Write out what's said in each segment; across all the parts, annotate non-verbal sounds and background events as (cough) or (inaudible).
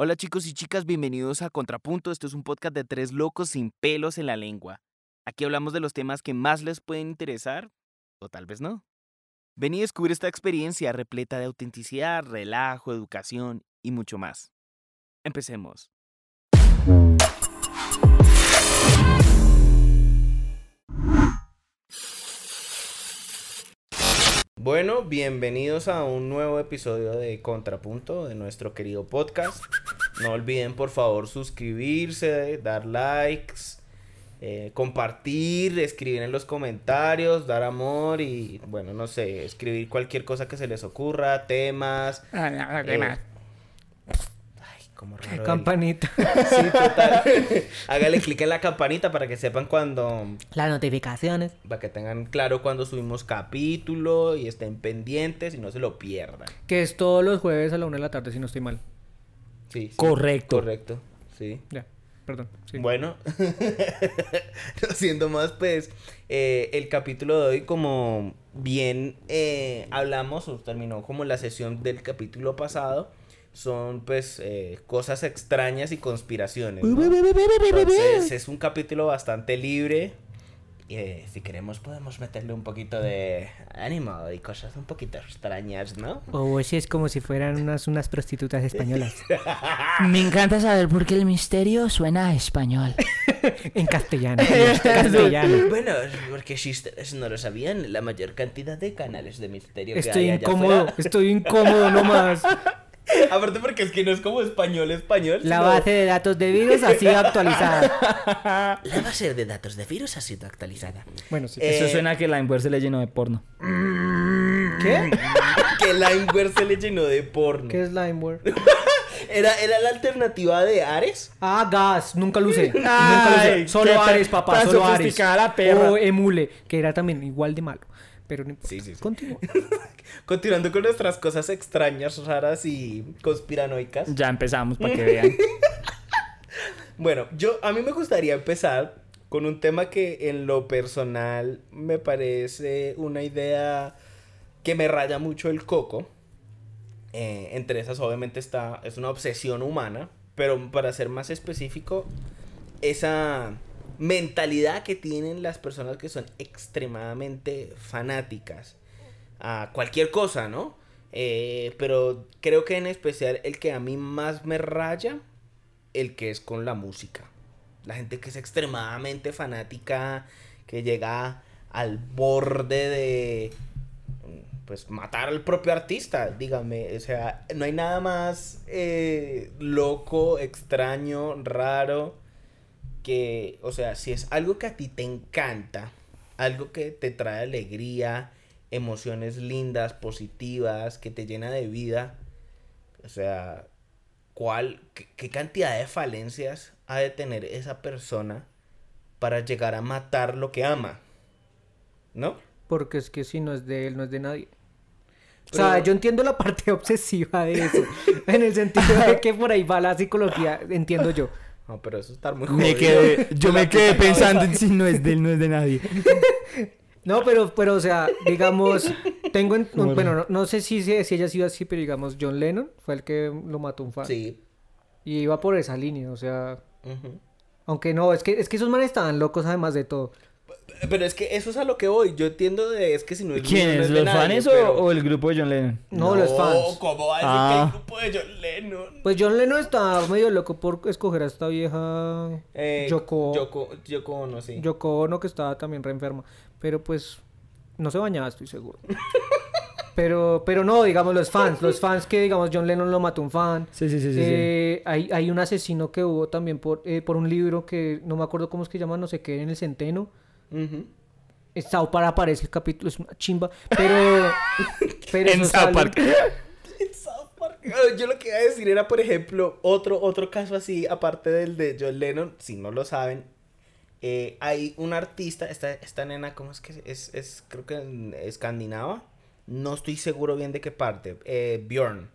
Hola chicos y chicas, bienvenidos a Contrapunto. Esto es un podcast de tres locos sin pelos en la lengua. Aquí hablamos de los temas que más les pueden interesar, o tal vez no. Ven y descubre esta experiencia repleta de autenticidad, relajo, educación y mucho más. Empecemos. Bueno, bienvenidos a un nuevo episodio de Contrapunto de nuestro querido podcast. No olviden por favor suscribirse, dar likes, eh, compartir, escribir en los comentarios, dar amor y bueno, no sé, escribir cualquier cosa que se les ocurra, temas. eh, Ay, como raro. Campanita. Sí, total. (laughs) Hágale clic en la campanita para que sepan cuando Las notificaciones. para que tengan claro cuando subimos capítulo y estén pendientes y no se lo pierdan. Que es todos los jueves a la una de la tarde, si no estoy mal. Sí, sí. Correcto. Correcto, sí. Ya, perdón. sí. Bueno, (laughs) no siendo más, pues eh, el capítulo de hoy, como bien eh, hablamos o terminó como la sesión del capítulo pasado, son pues eh, cosas extrañas y conspiraciones. ¿no? Entonces es un capítulo bastante libre. Eh, si queremos podemos meterle un poquito de ánimo y cosas un poquito extrañas, ¿no? O si es como si fueran unas, unas prostitutas españolas. (laughs) Me encanta saber por qué el misterio suena a español. en castellano. en (laughs) castellano. Bueno, porque si ustedes no lo sabían, la mayor cantidad de canales de misterio que Estoy hay allá incómodo, estoy incómodo nomás. (laughs) (laughs) Aparte porque es que no es como español español. La sino- base de datos de virus ha sido actualizada. (laughs) La base de datos de virus ha sido actualizada. Bueno, sí. Eh, Eso suena a que Limeware se le llenó de porno. ¿Qué? (laughs) Que Limeware se le llenó de porno. ¿Qué es Limeware? Era, era la alternativa de Ares. Ah, gas, nunca lo usé. nunca lo usé. Solo Ares, papá, solo Ares. sofisticada la perra. O Emule, que era también igual de malo. Pero no importa. Sí, sí, sí. Continúa. (laughs) Continuando con nuestras cosas extrañas, raras y conspiranoicas. Ya empezamos para que vean. (laughs) Bueno, yo a mí me gustaría empezar con un tema que en lo personal me parece una idea que me raya mucho el coco. Eh, entre esas obviamente está es una obsesión humana, pero para ser más específico esa mentalidad que tienen las personas que son extremadamente fanáticas a cualquier cosa, ¿no? Eh, pero creo que en especial el que a mí más me raya el que es con la música. La gente que es extremadamente fanática, que llega al borde de pues matar al propio artista, dígame, o sea, no hay nada más eh, loco, extraño, raro que, o sea, si es algo que a ti te encanta, algo que te trae alegría, emociones lindas, positivas, que te llena de vida, o sea, ¿cuál, qué, qué cantidad de falencias ha de tener esa persona para llegar a matar lo que ama? ¿No? Porque es que si no es de él, no es de nadie. O sea, yo entiendo la (laughs) parte obsesiva de eso. en el sentido de que por ahí va la psicología, entiendo yo. No, pero eso está muy Me jodido. quedé, (laughs) yo me quedé pensando en si no es de él, no es de nadie. (laughs) No, pero, pero, o sea, digamos, tengo, en- Bueno. bueno, no, no sé si, si, si haya sido así, pero digamos, John Lennon fue el que lo mató un fan. Sí. Y iba por esa línea, o sea, aunque no, es que, es que esos manes estaban locos además de todo. Pero es que eso es a lo que voy. Yo entiendo de es que si no es ¿Quiénes? ¿Los nadie, fans o, pero- o el grupo de John Lennon? No, los fans. ¿Cómo va a decir Ah. que hay grupo de John Lennon? Pues John Lennon estaba medio loco por escoger a esta vieja Eh, Yoko, Yoko, Yoko Ono, sí. Yoko Ono, que estaba también re enferma. Pero pues no se bañaba, estoy seguro. (laughs) pero, pero no, digamos, los fans. Los fans que, digamos, John Lennon lo mató un fan. Sí, sí, sí, sí. sí. Eh, hay, hay un asesino que hubo también por, eh, por un libro que no me acuerdo cómo es que llama, no sé qué, en el centeno. En South Park aparece el capítulo, es una chimba. Pero. (laughs) pero En South Park. (laughs) En South Park. Ah, Yo lo que iba a decir era, por ejemplo, otro, otro caso así, aparte del de John Lennon, si no lo saben, eh, hay un artista, esta, esta nena, ¿cómo es que es? Es, creo que en escandinava, no estoy seguro bien de qué parte, eh, Bjorn.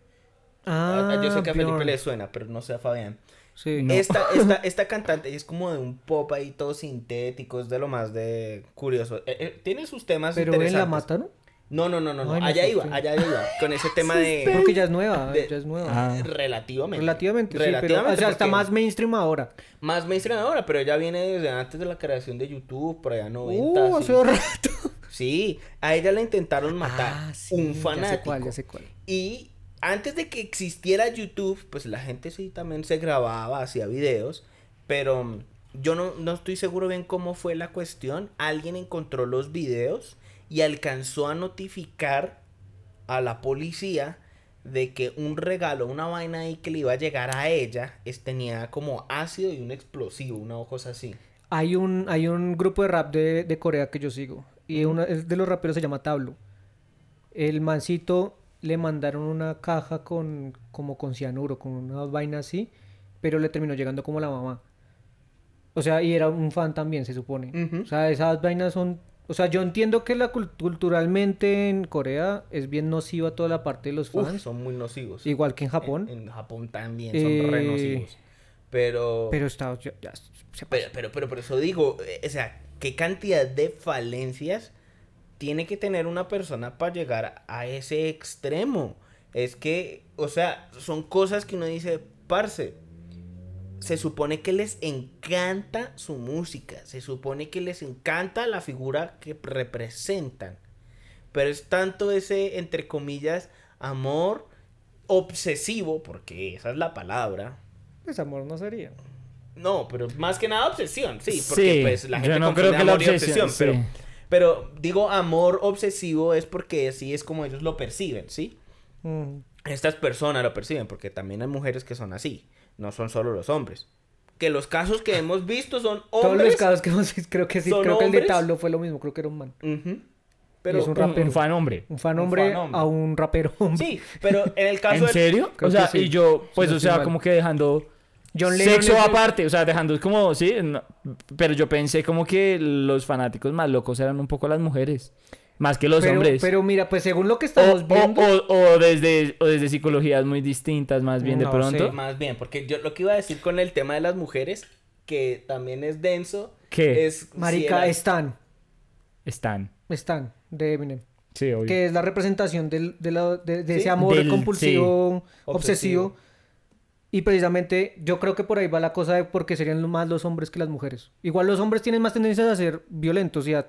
Ah, Yo sé que a Felipe le suena, pero no sé a Fabián. Sí. No. Esta, (laughs) esta, esta cantante es como de un pop ahí todo sintético, es de lo más de curioso. Eh, eh, tiene sus temas Pero él la interesantes. mata, ¿no? No, no, no, no, no. Ay, me allá iba, allá iba. Con ese (laughs) tema de... Porque ya es nueva, de- ya es nueva. Ah. Relativamente. Relativamente, sí, pero o sea, está más mainstream ahora. Más mainstream ahora, pero ya viene desde antes de la creación de YouTube, por allá 90. Uh, sí. hace rato. Sí, a ella la intentaron matar. Ah, sí, un Ya sé fanático. cuál, ya sé cuál. Y antes de que existiera YouTube, pues la gente sí también se grababa, hacía videos, pero mm, yo no, no estoy seguro bien cómo fue la cuestión. Alguien encontró los videos y alcanzó a notificar a la policía de que un regalo, una vaina ahí que le iba a llegar a ella, es, tenía como ácido y un explosivo, una cosa así. Hay un, hay un grupo de rap de, de Corea que yo sigo. Y uno es de los raperos se llama Tablo. El mancito le mandaron una caja con como con cianuro, con una vaina así, pero le terminó llegando como la mamá. O sea, y era un fan también, se supone. O sea, esas vainas son... O sea, yo entiendo que la cul- culturalmente en Corea es bien nociva toda la parte de los Uf, fans. son muy nocivos. Igual que en Japón. En, en Japón también son re Eh, nocivos. Pero, Pero está... ya- ya se pero, pero, pero por eso digo, eh, o sea, ¿qué cantidad de falencias tiene que tener una persona para llegar a ese extremo? Es que, o sea, son cosas que uno dice, parce, se supone que les encanta su música, se supone que les encanta la figura que representan. Pero es tanto ese, entre comillas, amor obsesivo, porque esa es la palabra. Pues amor no sería. No, pero más que nada obsesión, sí, porque Sí, pues la gente yo no creo que la y obsesión, pero, sí. pero digo amor obsesivo es porque así es como ellos lo perciben, ¿sí? Mm. Estas personas lo perciben, porque también hay mujeres que son así, no son solo los hombres. Que los casos que hemos visto son hombres. (laughs) Todos los casos que hemos visto, creo que sí, ¿Son creo que el de? Tablo fue lo mismo, creo que era un man. Y es un Un, rapero. un fan hombre. Un fan Un hombre fan hombre. a un rapero hombre. Sí, pero en el caso ¿En del- serio? Creo o sea, sí. y yo, pues, Sí, o sea, como que dejando John Lennon sexo es aparte, o sea, dejando como, sí, no, pero yo pensé como que los fanáticos más locos eran un poco las mujeres, más que los pero, hombres. Pero mira, pues según lo que estamos o- viendo. o- o desde, o desde psicologías muy distintas, más bien de No pronto. sé. Más bien, porque yo lo que iba a decir con el tema de las mujeres, que también es denso, ¿Qué? es... si Marica, el- Stan. Están. Stan, de Eminem. Sí, obvio. Que es la representación del, de, la- de- de Sí. ese amor Del- compulsivo, sí. obsesivo. Obsesivo. Y precisamente yo creo que por ahí va la cosa de porque serían lo- más los hombres que las mujeres. Igual los hombres tienen más tendencias a ser violentos y a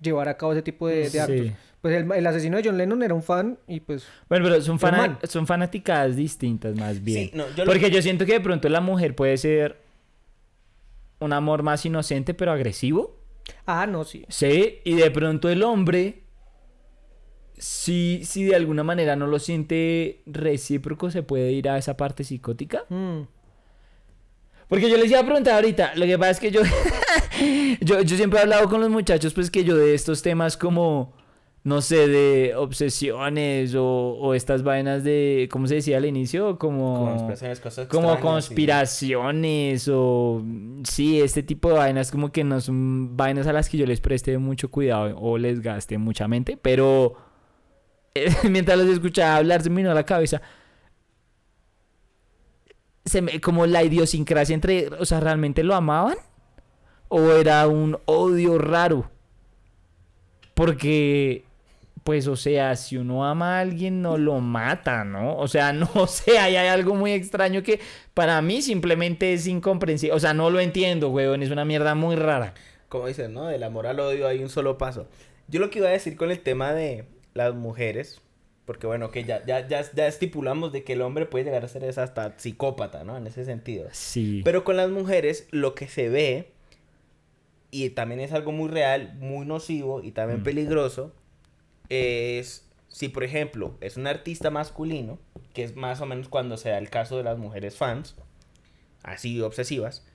llevar a cabo ese tipo de, de Sí. actos. Pues el, el asesino de John Lennon era un fan y pues... Bueno, pero son, Normal. son fanaticadas distintas más bien. Sí, no, yo lo- Porque yo siento que de pronto la mujer puede ser un amor más inocente pero agresivo. Ah, no, sí. Sí, y de pronto el hombre, si, si de alguna manera no lo siente recíproco, se puede ir a esa parte psicótica. Mm. Porque yo les iba a preguntar ahorita, lo que pasa es que yo, (laughs) yo, yo siempre he hablado con los muchachos, pues que yo de estos temas como, no sé, de obsesiones o, o estas vainas de, ¿cómo se decía al inicio? Como... Conspiraciones, cosas Como sí. conspiraciones o sí, este tipo de vainas como que no son vainas a las que yo les preste mucho cuidado o les gaste mucha mente, pero (laughs) mientras los escuchaba hablar se me vino la cabeza se me- como la idiosincrasia entre, o sea, ¿realmente lo amaban? ¿O era un odio raro? Porque, pues, o sea, si uno ama a alguien, no lo mata, ¿no? O sea, (laughs) no sé, ahí hay algo muy extraño que para mí simplemente es incomprensible. O sea, no lo entiendo, weón, es una mierda muy rara. Como dicen, ¿no? Del amor al odio hay un solo paso. Yo lo que iba a decir con el tema de las mujeres, porque bueno, que ya, ya, ya, ya estipulamos de que el hombre puede llegar a ser hasta psicópata, ¿no? En ese sentido. Sí. Pero con las mujeres lo que se ve, y también es algo muy real, muy nocivo y también Mm. peligroso, es si por ejemplo es un artista masculino, que es más o menos cuando se da el caso de las mujeres fans, así obsesivas,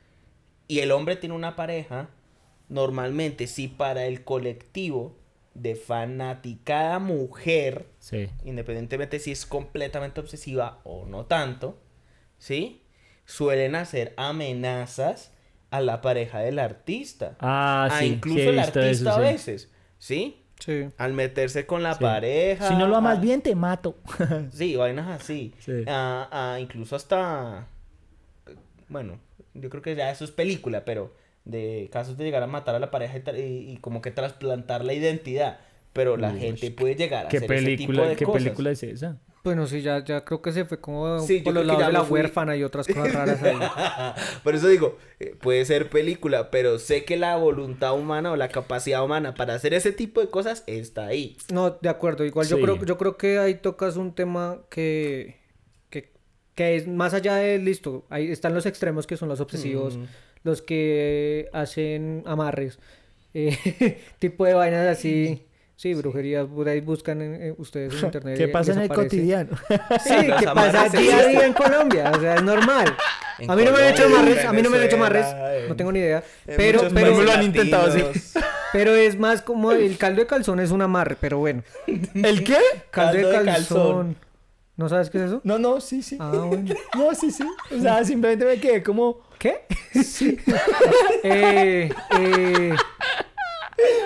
y el hombre tiene una pareja, normalmente si para el colectivo de fanaticada mujer, Sí. independientemente si es completamente obsesiva o no tanto, ¿sí? Suelen hacer amenazas a la pareja del artista. Ah, a sí. incluso sí el artista eso, a veces, ¿sí? Sí. Al meterse con la Sí. pareja. Si no lo amas a- bien, te mato. (laughs) Sí, vainas así. Sí. A- a incluso hasta... Bueno, yo creo que ya eso es película, pero de casos de llegar a matar a la pareja y, tra- y- y como que trasplantar la identidad. pero la Uy, gente puede llegar a ¿Qué hacer ese tipo película, de ¿qué cosas. película es esa? Bueno, sí, ya, ya creo que se fue como Sí, por los lados de la fui. huérfana y otras cosas raras ahí. (laughs) Por eso digo, eh, puede ser película, pero sé que la voluntad humana o la capacidad humana para hacer ese tipo de cosas está ahí. No, de acuerdo. Igual yo creo, yo creo que ahí tocas un tema que, que, que es más allá de listo. Ahí están los extremos que son los obsesivos, Mm. Los que hacen amarres, eh, (laughs) tipo de vainas así. Sí, brujerías, por ahí buscan en- ustedes en (laughs) internet. ¿Qué pasa en el cotidiano? (laughs) Sí, que pasa día a día en Colombia, o sea, es normal. En a mí no me han hecho amarres, a mí no me han hecho amarres, en- no tengo ni idea. Pero, pero, me lo han intentado, pero es más como el caldo de calzón es un amarre, pero bueno. ¿El qué? Caldo, de Caldo de calzón. calzón. ¿No sabes qué es eso? No, no, sí, sí. Ah, bueno. No, sí, sí. O sea, simplemente me quedé como... ¿Qué? (laughs) eh, eh,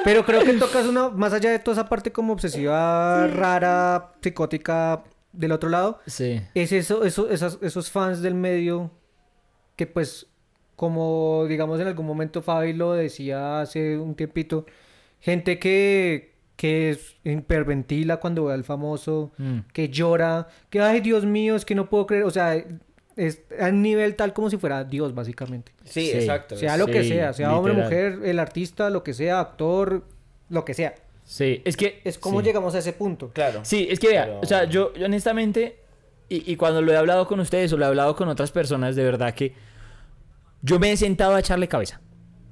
pero creo que tocas una, más allá de toda esa parte como obsesiva, rara, psicótica del otro lado, Sí. es eso, eso, esas- esos fans del medio que pues, como digamos en algún momento Fabi lo decía hace un tiempito, gente que, que hiperventila cuando ve al famoso, Mm. que llora, que ay Dios mío, es que no puedo creer, o sea, es a un nivel tal como si fuera Dios básicamente. Sí, Sí. exacto. Sea lo que sea, sea hombre, literal. mujer, el artista, lo que sea, actor, lo que sea. Sí, es que... Es como sí. llegamos a ese punto. Claro. Sí, es que vea, Pero- o sea, yo, yo honestamente, y, y cuando lo he hablado con ustedes o lo he hablado con otras personas, de verdad que yo me he sentado a echarle cabeza.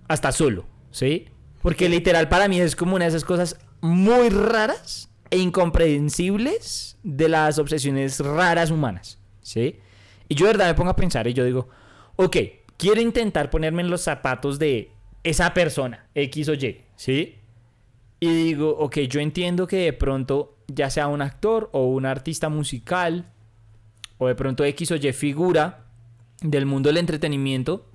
Hasta solo, ¿sí? Porque literal para mí es como una de esas cosas muy raras e incomprensibles de las obsesiones raras humanas, ¿sí? Y yo de verdad me pongo a pensar y yo digo, ok, quiero intentar ponerme en los zapatos de esa persona, X o Y, ¿sí? Y digo, ok, yo entiendo que de pronto, ya sea un actor o un artista musical, o de pronto X o Y figura del mundo del entretenimiento,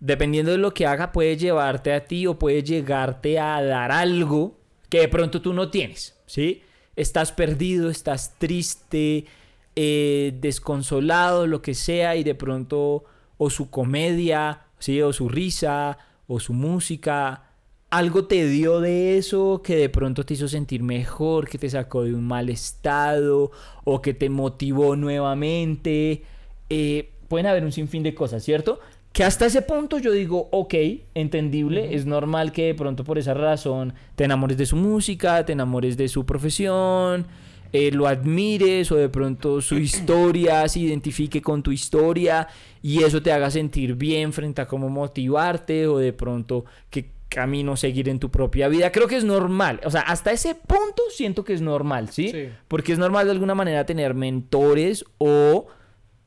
dependiendo de lo que haga, puede llevarte a ti o puede llegarte a dar algo que de pronto tú no tienes, ¿sí? Estás perdido, estás triste, eh, desconsolado, lo que sea, y de pronto, o su comedia, ¿sí? O su risa, o su música, algo te dio de eso que de pronto te hizo sentir mejor, que te sacó de un mal estado, o que te motivó nuevamente. Eh, pueden haber un sinfín de cosas, ¿cierto? Que hasta ese punto yo digo, ok, entendible, es normal que de pronto por esa razón te enamores de su música, te enamores de su profesión, eh, lo admires o de pronto su (clears throat) historia se identifique con tu historia y eso te haga sentir bien frente a cómo motivarte o de pronto qué camino seguir en tu propia vida. Creo que es normal, o sea, hasta ese punto siento que es normal, ¿sí? Sí. Porque es normal de alguna manera tener mentores o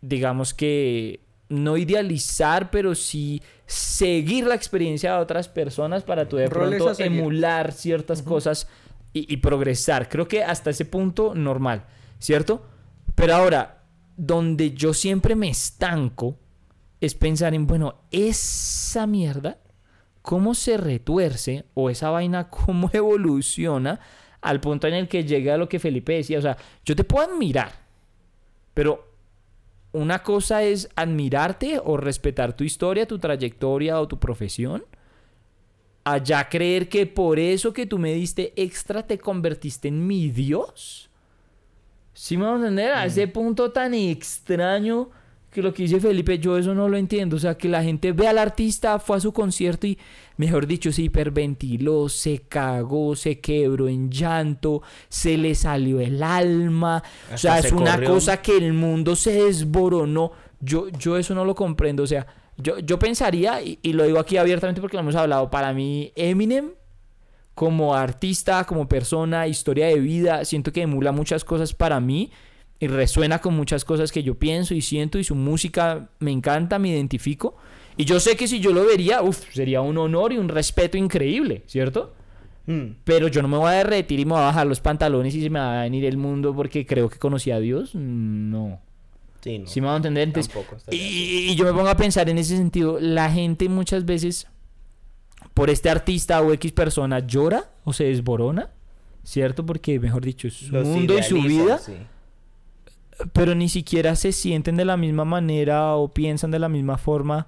digamos que no idealizar, pero sí seguir la experiencia de otras personas para tú de Roles pronto emular ciertas cosas y, progresar. Creo que hasta ese punto normal, ¿cierto? Pero ahora, donde yo siempre me estanco es pensar en, bueno, esa mierda, ¿cómo se retuerce o esa vaina (laughs) cómo evoluciona al punto en el que llega a lo que Felipe decía? O sea, yo te puedo admirar, pero una cosa es admirarte o respetar tu historia, tu trayectoria o tu profesión. Allá creer que por eso que tú me diste extra te convertiste en mi Dios. ¿Sí me vamos a entender? A ese punto tan extraño que lo que dice Felipe, yo eso no lo entiendo. O sea, que la gente ve al artista, fue a su concierto y, mejor dicho, se hiperventiló, se cagó, se quebró en llanto, se le salió el alma. o sea, es se una corrió. cosa que el mundo se desboronó. Yo, yo eso no lo comprendo. O sea, yo, yo pensaría, y, y lo digo aquí abiertamente porque lo hemos hablado, para mí Eminem como artista, como persona, historia de vida, siento que emula muchas cosas para mí y resuena con muchas cosas que yo pienso y siento y su música me encanta, me identifico. Y yo sé que si yo lo vería, uf, sería un honor y un respeto increíble, ¿cierto? Mm. Pero yo no me voy a derretir y me voy a bajar los pantalones y se me va a venir el mundo porque creo que conocí a Dios. No. Sí, no. ¿Sí me van a entender? Entonces, y, y yo me pongo a pensar en ese sentido, la gente muchas veces por este artista o X persona llora o se desborona, ¿cierto? Porque, mejor dicho, es su Los mundo y su vida, sí. pero ni siquiera se sienten de la misma manera o piensan de la misma forma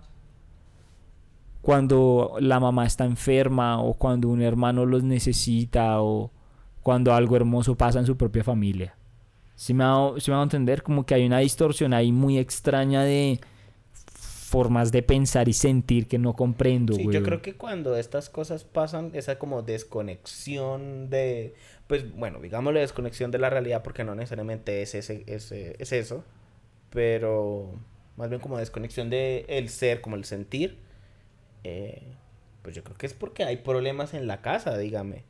cuando la mamá está enferma o cuando un hermano los necesita o cuando algo hermoso pasa en su propia familia. Si me hago, me hago entender, como que hay una distorsión ahí muy extraña de formas de pensar y sentir que no comprendo, Sí, güey. yo creo que cuando estas cosas pasan, esa como desconexión de, pues bueno, digámosle desconexión de la realidad porque no necesariamente es, ese, ese- es eso, pero más bien como desconexión de el ser, como el sentir, eh, pues yo creo que es porque hay problemas en la casa, dígame.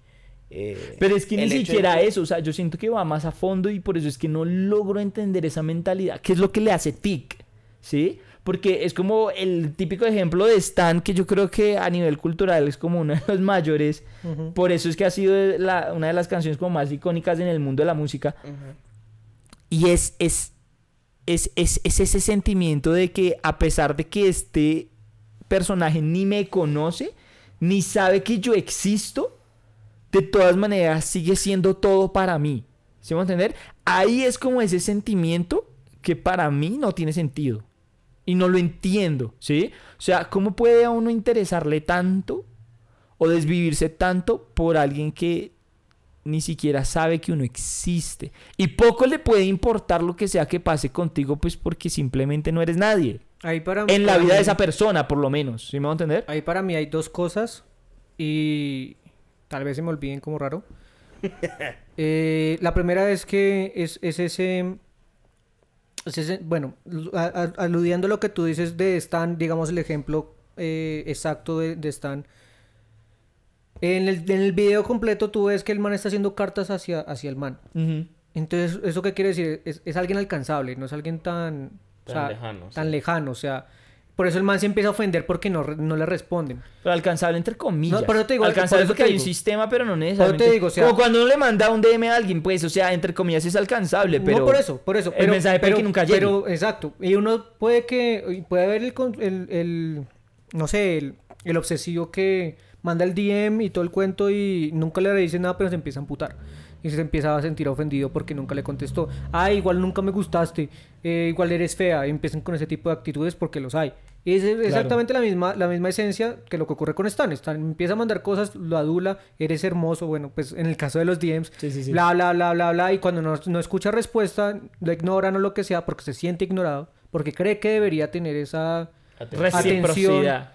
Eh, Pero es que ni de siquiera que- eso, o sea, yo siento que va más a fondo y por eso es que no logro entender esa mentalidad. ¿Qué es lo que le hace tic? ¿Sí? Porque es como el típico ejemplo de Stan, que yo creo que a nivel cultural es como uno de los (laughs) mayores. Por eso es que ha sido la- una de las canciones como más icónicas en el mundo de la música. Y es, es, es, es, es ese sentimiento de que a pesar de que este personaje ni me conoce, ni sabe que yo existo, de todas maneras sigue siendo todo para mí. ¿Sí me va a entender? Ahí es como ese sentimiento que para mí no tiene sentido. Y no lo entiendo, ¿sí? O sea, ¿cómo puede a uno interesarle tanto o desvivirse tanto por alguien que ni siquiera sabe que uno existe? Y poco le puede importar lo que sea que pase contigo, pues porque simplemente no eres nadie. Ahí para, En la vida de mí- esa persona, por lo menos. ¿Sí me va a entender? Ahí para mí hay dos cosas y tal vez se me olviden como raro. (laughs) Eh, la primera es que es, es ese, es ese- bueno, a- a- aludiendo a lo que tú dices de Stan, digamos el ejemplo eh, exacto de, de Stan. En el, en el video completo tú ves que el man está haciendo cartas hacia, hacia el man. Entonces, ¿eso qué quiere decir? Es, es alguien alcanzable, no es alguien tan... o Tan sea, lejano, sí. Tan lejano, o sea... Por eso el man se empieza a ofender porque no, no le responden. Pero alcanzable entre comillas. No, pero te digo, alcanzable porque te hay un sistema, pero no te necesariamente. digo, o sea- Como cuando uno le manda un DM a alguien, pues, o sea, entre comillas es alcanzable, pero. No por eso, por eso. el mensaje puede que nunca llegue. Pero, exacto. Y uno puede que... Puede haber el... el, el- no sé, el, el obsesivo que manda el DM y todo el cuento y nunca le dice nada, pero se empieza a amputar. Y se empieza a sentir ofendido porque nunca le contestó. Ah, igual nunca me gustaste. eh, igual eres fea. Y empiezan con ese tipo de actitudes porque los hay. Y es exactamente la misma, la misma esencia que lo que ocurre con Stan. Stan empieza a mandar cosas, lo adula, eres hermoso. Bueno, pues en el caso de los DMs, Sí, sí, sí. bla, bla, bla, bla, bla. Y cuando no, no escucha respuesta, lo ignoran o lo que sea porque se siente ignorado. Porque cree que debería tener esa... Reciprocidad.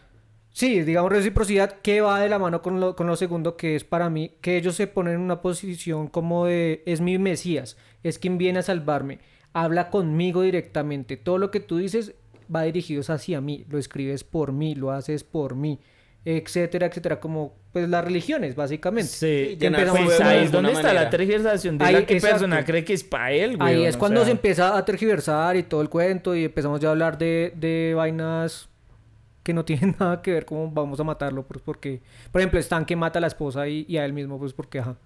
Sí, digamos reciprocidad que va de la mano con lo, con lo segundo que es para mí que ellos se ponen en una posición como de es mi mesías, es quien viene a salvarme, habla conmigo directamente, todo lo que tú dices va dirigido hacia mí, lo escribes por mí, lo haces por mí, etcétera, etcétera, como pues las religiones básicamente. Sí, llenar su pues ahí es donde está la manera. tergiversación de Ahí, la que exacto. persona cree que es para él, güey. Ahí es cuando se empieza a tergiversar y todo el cuento y empezamos ya a hablar de, de vainas que no (laughs) tienen nada que ver como vamos a matarlo, pues porque, por ejemplo, Stan que mata a la esposa y, y a él mismo, pues porque, ajá,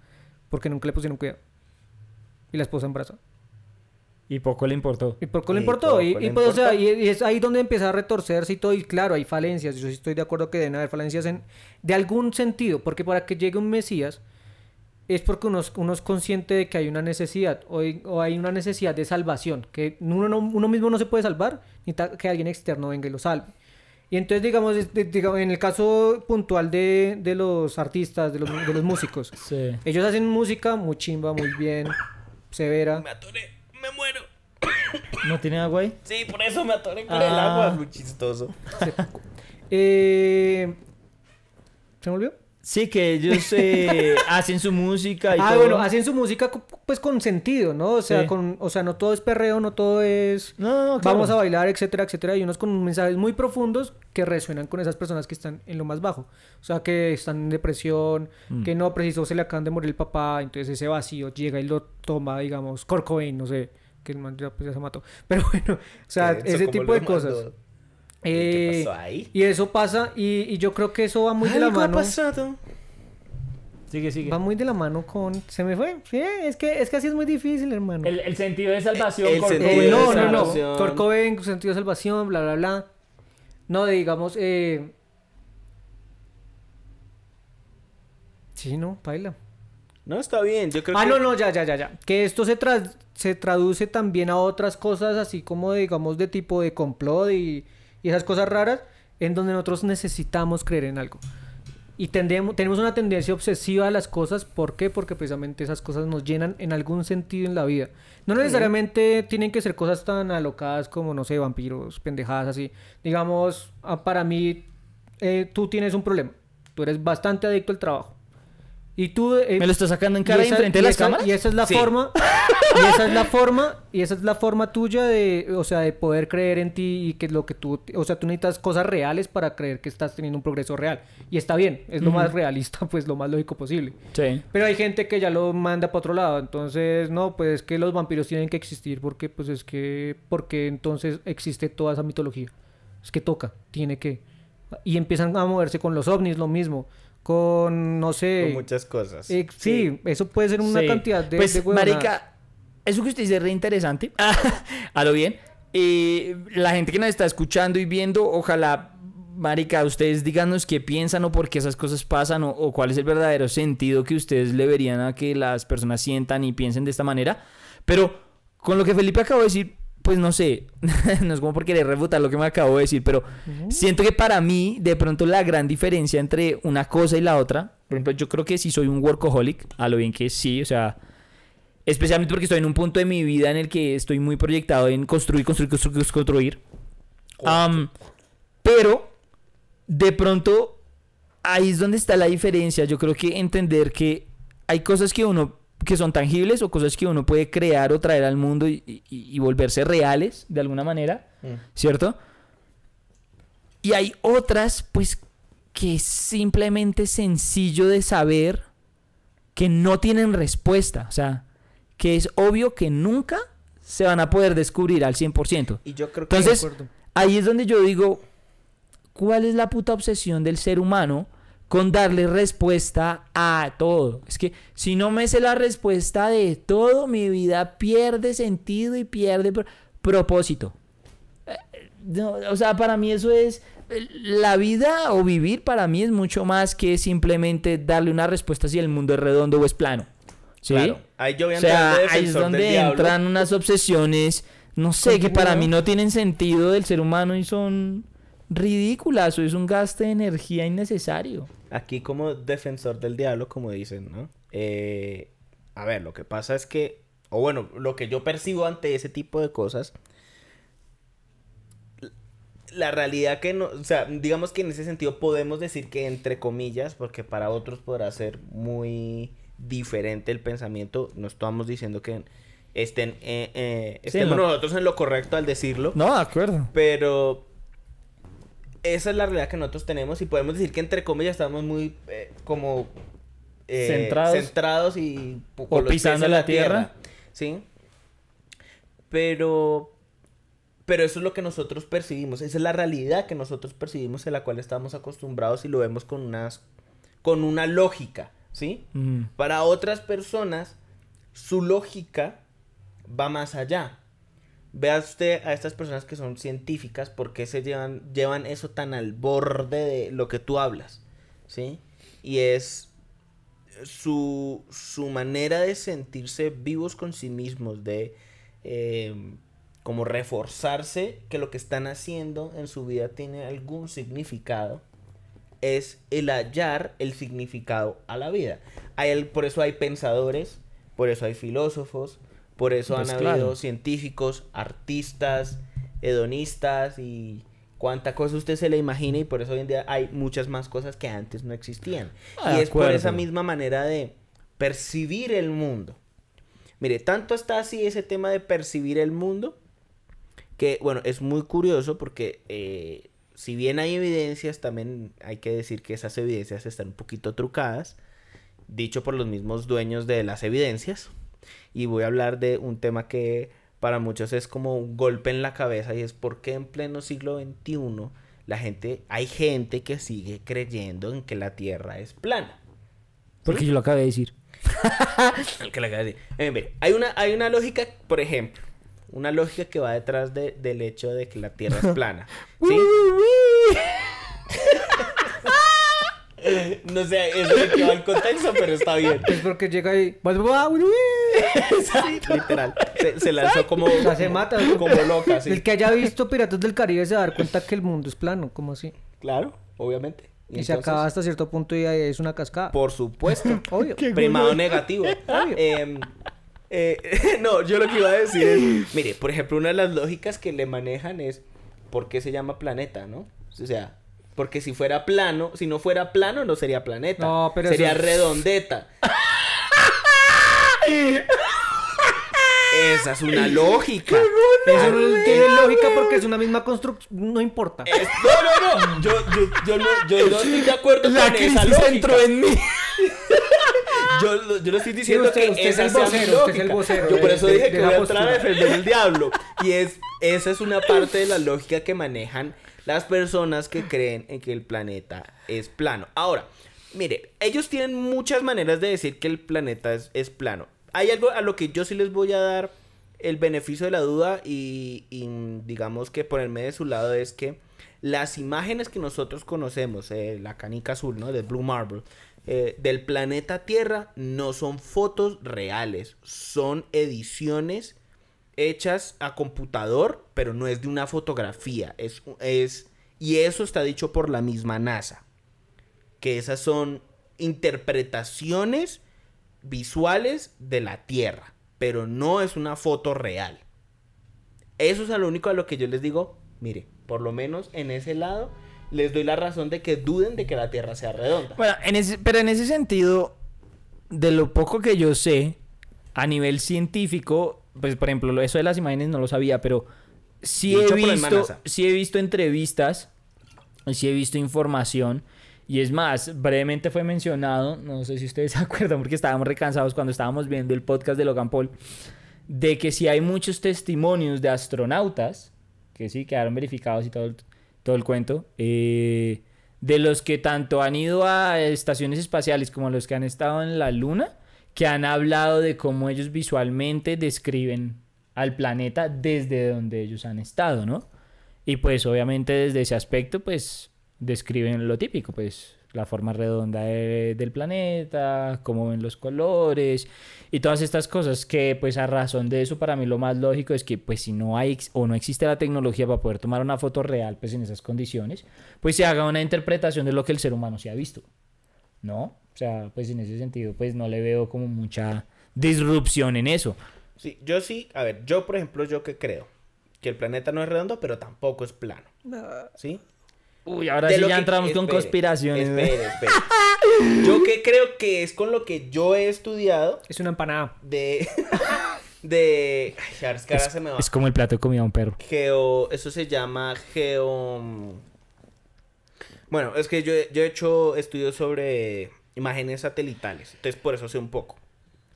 porque nunca le pusieron cuidado. Y la esposa embarazada. Y poco le importó. ¿Y qué le Y importó? poco Y, le y, pues, o sea, importó. y, y es ahí donde empieza a retorcerse y todo. Y claro, hay falencias. Yo sí estoy de acuerdo que deben haber falencias en, de algún sentido. Porque para que llegue un Mesías es porque uno, es- uno es consciente de que hay una necesidad o hay, o hay una necesidad de salvación. Que uno, no- uno mismo no se puede salvar, necesita que alguien externo venga y lo salve. Y entonces, digamos, de- digamos, en el caso puntual de, de los artistas, de los, de los músicos, Sí. ellos hacen música muy chimba, muy bien, severa. Me atoré, me muero. ¿No tiene agua ahí? Sí, por eso me atoré con el Ah. agua, muy chistoso. Eh, ¿Se me olvidó? Sí, que ellos eh, (laughs) hacen su música y Ah, todo. bueno, hacen su música pues con sentido, ¿no? O sea, Sí. con, o sea, no todo es perreo, no todo es No, no, no, claro. vamos a bailar, etcétera, etcétera. Y unos con mensajes muy profundos que resuenan con esas personas que están en lo más bajo. O sea, que están en depresión, Mm. que no preciso se le acaban de morir el papá, entonces ese vacío llega y lo toma, digamos, Kurt Cobain, no sé, que el man ya, pues, ya se mató. (laughs) Pero bueno, o sea, ese ¿cómo tipo de cosas. Eh, ¿Qué pasó ahí? y eso pasa, y, y yo creo que eso va muy de la Algo ha mano. pasado. Sigue, sigue. Va muy de la mano con. Se me fue. Sí, es que, es que así es muy difícil, hermano. El, el sentido de salvación. El Kurt sentido Eh, Cobain. de no, no, no. salvación. Kurt Cobain, sentido de salvación, bla, bla, bla. No, digamos. Eh... Sí, no, baila. No, está bien, yo creo Ah, que... no, no, ya, ya, ya, ya. Que esto se, tra- se traduce también a otras cosas, así como, digamos, de tipo de complot y, y esas cosas raras. en donde nosotros necesitamos creer en algo. Y tendemos, tenemos una tendencia obsesiva a las cosas. ¿Por qué? Porque precisamente esas cosas nos llenan en algún sentido en la vida. No necesariamente tienen que ser cosas tan alocadas como, no sé, vampiros, pendejadas así. Digamos, ah, para mí, eh, tú tienes un problema. Tú eres bastante adicto al trabajo. Y tú... eh, ¿Me lo estás sacando en cara y esa- enfrente de y las esa- cámaras? Y esa es la Sí. forma. Y esa es la forma. Y esa es la forma tuya de, o sea, de poder creer en ti y que lo que tú, o sea, tú necesitas cosas reales para creer que estás teniendo un progreso real. Y está bien, es lo más realista, (laughs) pues lo más lógico posible. Sí. Pero hay gente que ya lo manda para otro lado. Entonces, no, pues es que los vampiros tienen que existir porque, pues es que, porque entonces existe toda esa mitología. Es que toca, tiene que. Y empiezan a moverse con los ovnis, lo mismo. Con, no sé. Con muchas cosas. eh, sí, eso puede ser una Sí. cantidad de. Pues, de marica, eso que usted dice es re interesante. (laughs) a lo bien. Eh, la gente que nos está escuchando y viendo, ojalá, marica, ustedes díganos qué piensan o por qué esas cosas pasan o, o cuál es el verdadero sentido que ustedes le verían a que las personas sientan y piensen de esta manera. Pero con lo que Felipe acabó de decir, pues no sé, (laughs) no es como por querer refutar lo que me acabo de decir, pero siento que para mí, de pronto, la gran diferencia entre una cosa y la otra, por ejemplo, yo creo que si soy un workaholic, a lo bien que sí, o sea, especialmente porque estoy en un punto de mi vida en el que estoy muy proyectado en construir, construir, construir, construir. Am, pero, de pronto, ahí es donde está la diferencia. Yo creo que entender que hay cosas que uno que son tangibles o cosas que uno puede crear o traer al mundo y, y- y volverse reales de alguna manera, Mm. ¿cierto? Y hay otras, pues, que es simplemente sencillo de saber que no tienen respuesta. O sea, que es obvio que nunca se van a poder descubrir al 100%. Y yo creo que... Entonces, ahí es donde yo digo, ¿cuál es la puta obsesión del ser humano con darle respuesta a todo? Es que si no me sé la respuesta de todo, mi vida pierde sentido y pierde pro- propósito. Eh, no, o sea, para mí eso es... La vida o vivir para mí es mucho más que simplemente darle una respuesta si el mundo es redondo o es plano. ¿Sí? Claro. Ahí yo voy a O sea, ahí es donde entran unas obsesiones, no sé, que para mí no tienen sentido del ser humano y son ridículas o es un gasto de energía innecesario. Aquí como defensor del diablo, como dicen, ¿no? Eh, a ver, lo que pasa es que, o bueno, lo que yo percibo ante ese tipo de cosas, la realidad que no, o sea, digamos que en ese sentido podemos decir que entre comillas, porque para otros podrá ser muy diferente el pensamiento, no estamos diciendo que estén, eh, eh, estemos no. nosotros en lo correcto al decirlo, No, de acuerdo. pero esa es la realidad que nosotros tenemos y podemos decir que entre comillas estamos muy eh, como eh, Centrados. centrados y O pisando la tierra. Sí. Pero pero eso es lo que nosotros percibimos, esa es la realidad que nosotros percibimos en la cual estamos acostumbrados y lo vemos con unas con una lógica, ¿sí? Mm. Para otras personas, su lógica va más allá. Vea usted a estas personas que son científicas, ¿por qué se llevan, llevan eso tan al borde de lo que tú hablas? ¿Sí? Y es su, su manera de sentirse vivos con sí mismos, de eh, como reforzarse que lo que están haciendo en su vida tiene algún significado es el hallar el significado a la vida. Por eso hay pensadores, por eso hay filósofos, por eso Pues han claro. habido científicos, artistas, hedonistas y cuánta cosa usted se le imagine y por eso hoy en día hay muchas más cosas que antes no existían. Ah, y es por esa misma manera de percibir el mundo. Mire, tanto está así ese tema de percibir el mundo que, bueno, es muy curioso porque eh, si bien hay evidencias, también hay que decir que esas evidencias están un poquito trucadas, dicho por los mismos dueños de las evidencias. Y voy a hablar de un tema que para muchos es como un golpe en la cabeza y es por qué en pleno siglo XXI la gente, hay gente que sigue creyendo en que la Tierra es plana. Porque yo lo acabé de decir. (laughs) El que acaba de decir. Eh, hay una, hay una lógica, por ejemplo, una lógica que va detrás de- del hecho de que la Tierra es (laughs) plana. ¿sí? (laughs) (laughs) no sé, eso es que va el contexto, pero está bien. Es porque llega ahí. (laughs) Sí, literal. Se, se lanzó como, sea, se mata. como loca, sí. El que haya visto Piratas del Caribe se va a dar cuenta que el mundo es plano, como así. Claro, obviamente. Y, se entonces, acaba hasta cierto punto y ahí es una cascada. Por supuesto. (laughs) Obvio. Primado negativo. Em, eh, no, yo lo que iba a decir es, mire, por ejemplo, una de las lógicas que le manejan es por qué se llama planeta, ¿no? O sea, porque si fuera plano, si no fuera plano no sería planeta, No, pero sería eso- redondeta. (laughs) Esa es una lógica. Eso no tiene lógica porque es una misma construcción. No importa. Es- no, no, no. Yo, yo, yo no, yo no estoy de acuerdo La con esa crisis lógica. entró en mí. (laughs) Yo, lo- yo no estoy diciendo usted- que usted es esa el sea mi vocero, usted es el lógica. vocero Yo por de- eso de- dije de que la voy a entrar a defender el diablo. Y es, esa es una parte de la lógica que manejan las personas que creen en que el planeta es plano. Ahora, mire, ellos tienen muchas maneras de decir que el planeta es, plano. Hay algo a lo que yo sí les voy a dar el beneficio de la duda y, y, digamos que ponerme de su lado es que las imágenes que nosotros conocemos, eh, la canica azul, ¿no? De Blue Marble, eh, del planeta Tierra no son fotos reales, son ediciones hechas a computador, pero no es de una fotografía, es, es y eso está dicho por la misma NASA, que esas son interpretaciones visuales de la Tierra, pero no es una foto real. Eso es a lo único a lo que yo les digo, mire, por lo menos en ese lado les doy la razón de que duden de que la Tierra sea redonda. Bueno, en ese, pero en ese sentido, de lo poco que yo sé, a nivel científico, pues por ejemplo, lo- eso de las imágenes no lo sabía, pero sí he visto, sí he visto entrevistas, sí he visto información, y es más, brevemente fue mencionado, no sé si ustedes (laughs) se acuerdan, porque estábamos recansados cuando estábamos viendo el podcast de Logan Paul, de que si hay muchos testimonios de astronautas, que sí quedaron verificados y todo el, todo el cuento, eh, de los que tanto han ido a estaciones espaciales como los que han estado en la Luna, que han hablado de cómo ellos visualmente describen al planeta desde donde ellos han estado, ¿no? Y pues obviamente desde ese aspecto, pues describen lo típico, pues la forma redonda de- del planeta, cómo ven los colores y todas estas cosas que pues a razón de eso para mí lo más lógico es que pues si no hay o no existe la tecnología para poder tomar una foto real pues en esas condiciones, pues se haga una interpretación de lo que el ser humano se ha visto. ¿No? O sea, pues en ese sentido pues no le veo como mucha disrupción en eso. Sí, yo sí, a ver, yo por ejemplo, yo que creo que el planeta no es redondo, pero tampoco es plano. ¿Sí? Uy, ahora De sí ya que- entramos con conspiraciones. Espere, espere. (laughs) Yo que creo que es con lo que yo he estudiado Es una empanada. de. (laughs) de. Ay, ahora es que ahora Es, se me va. es como el plato de comida de un perro. Geo. Eso se llama geo. Bueno, es que yo, yo he hecho estudios sobre imágenes satelitales. Entonces, por eso sé un poco.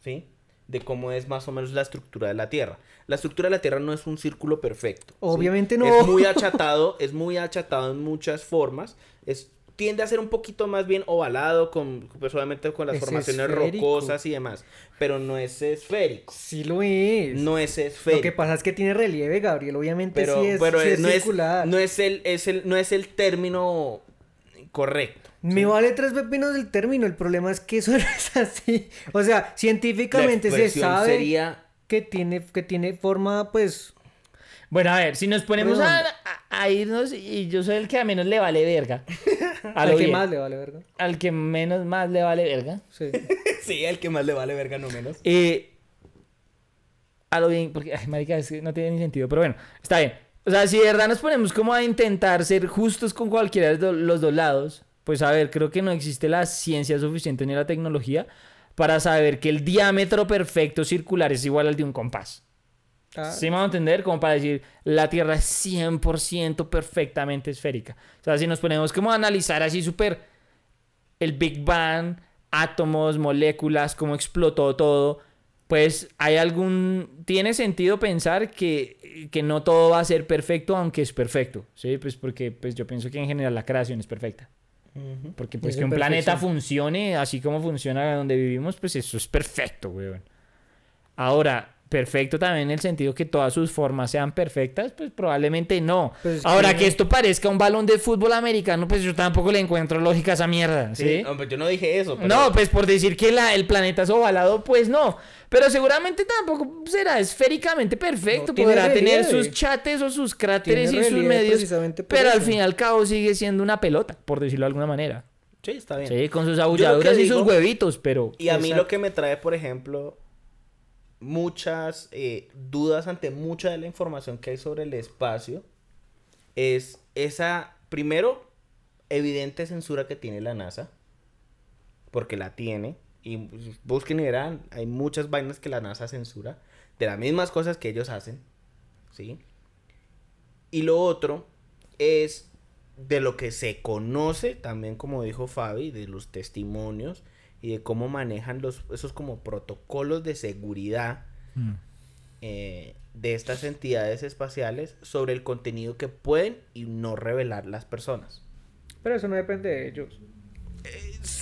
¿Sí? De cómo es más o menos la estructura de la Tierra. La estructura de la Tierra no es un círculo perfecto. ¿sí? Obviamente no. Es muy (laughs) achatado, es muy achatado en muchas formas. Es, tiende a ser un poquito más bien ovalado, con, pues obviamente con las Es formaciones esférico. rocosas y demás. Pero no es esférico. Sí lo es. No es esférico. Lo que pasa es que tiene relieve, Gabriel. Obviamente pero, sí es, pero sí es no, es, circular. no es el, es el, no es el término correcto. Me vale tres pepinos del término. El problema es que eso (laughs) no es así. O sea, científicamente se sabe sería que tiene, que tiene forma, pues. Bueno, a ver, si nos ponemos a, Redonda. a- a irnos y yo soy el que a menos le vale verga. (laughs) Al que bien. más le vale, ¿verdad? Al que menos más le vale verga. Sí. (laughs) sí, el que más le vale verga no menos. Eh, a lo bien, porque, ay, marica, es que no tiene ni sentido, pero bueno, está bien. O sea, si de verdad nos ponemos como a intentar ser justos con cualquiera de los dos lados, pues a ver, creo que no existe la ciencia suficiente ni la tecnología para saber que el diámetro perfecto circular es igual al de un compás. Ah, ¿Sí me van a entender? Como para decir, la Tierra es 100% perfectamente esférica. O sea, si nos ponemos como a analizar así súper el Big Bang, átomos, moléculas, cómo explotó todo, pues hay algún... Tiene sentido pensar que, que no todo va a ser perfecto, aunque es perfecto, ¿sí? Pues porque pues yo pienso que en general la creación es perfecta. Porque pues Es que un planeta funcione así como funciona donde vivimos, pues eso es perfecto, weón. Ahora, perfecto también en el sentido que todas sus formas sean perfectas, pues probablemente no. Pues es Ahora que- que esto parezca un balón de fútbol americano, pues yo tampoco le encuentro lógica a esa mierda, ¿sí? Sí, no, pues yo no dije eso. pero- No, pues por decir que la, el planeta es ovalado, pues no. Pero seguramente tampoco será esféricamente perfecto. No, Podrá tener relieve. sus chates o sus cráteres Tiene y sus medios. Pero al fin y al cabo sigue siendo una pelota, por decirlo de alguna manera. Sí, está bien. Sí, con sus abulladuras y sus huevitos, pero... Y a mí Exacto. lo que me trae, por ejemplo, muchas eh, dudas ante mucha de la información que hay sobre el espacio es esa, primero, evidente censura que tiene la NASA, porque la tiene, y busquen y verán, hay muchas vainas que la NASA censura, de las mismas cosas que ellos hacen, ¿sí? Y lo otro es de lo que se conoce, también como dijo Fabi, de los testimonios y de cómo manejan los, esos como protocolos de seguridad Mm. eh, de estas entidades espaciales sobre el contenido que pueden y no revelar las personas. Pero eso no depende de ellos.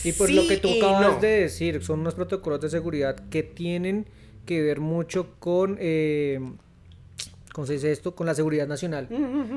Y por lo que tú acabas no. de decir, son unos protocolos de seguridad que tienen que ver mucho con, eh, ¿cómo se dice esto? Con la seguridad nacional,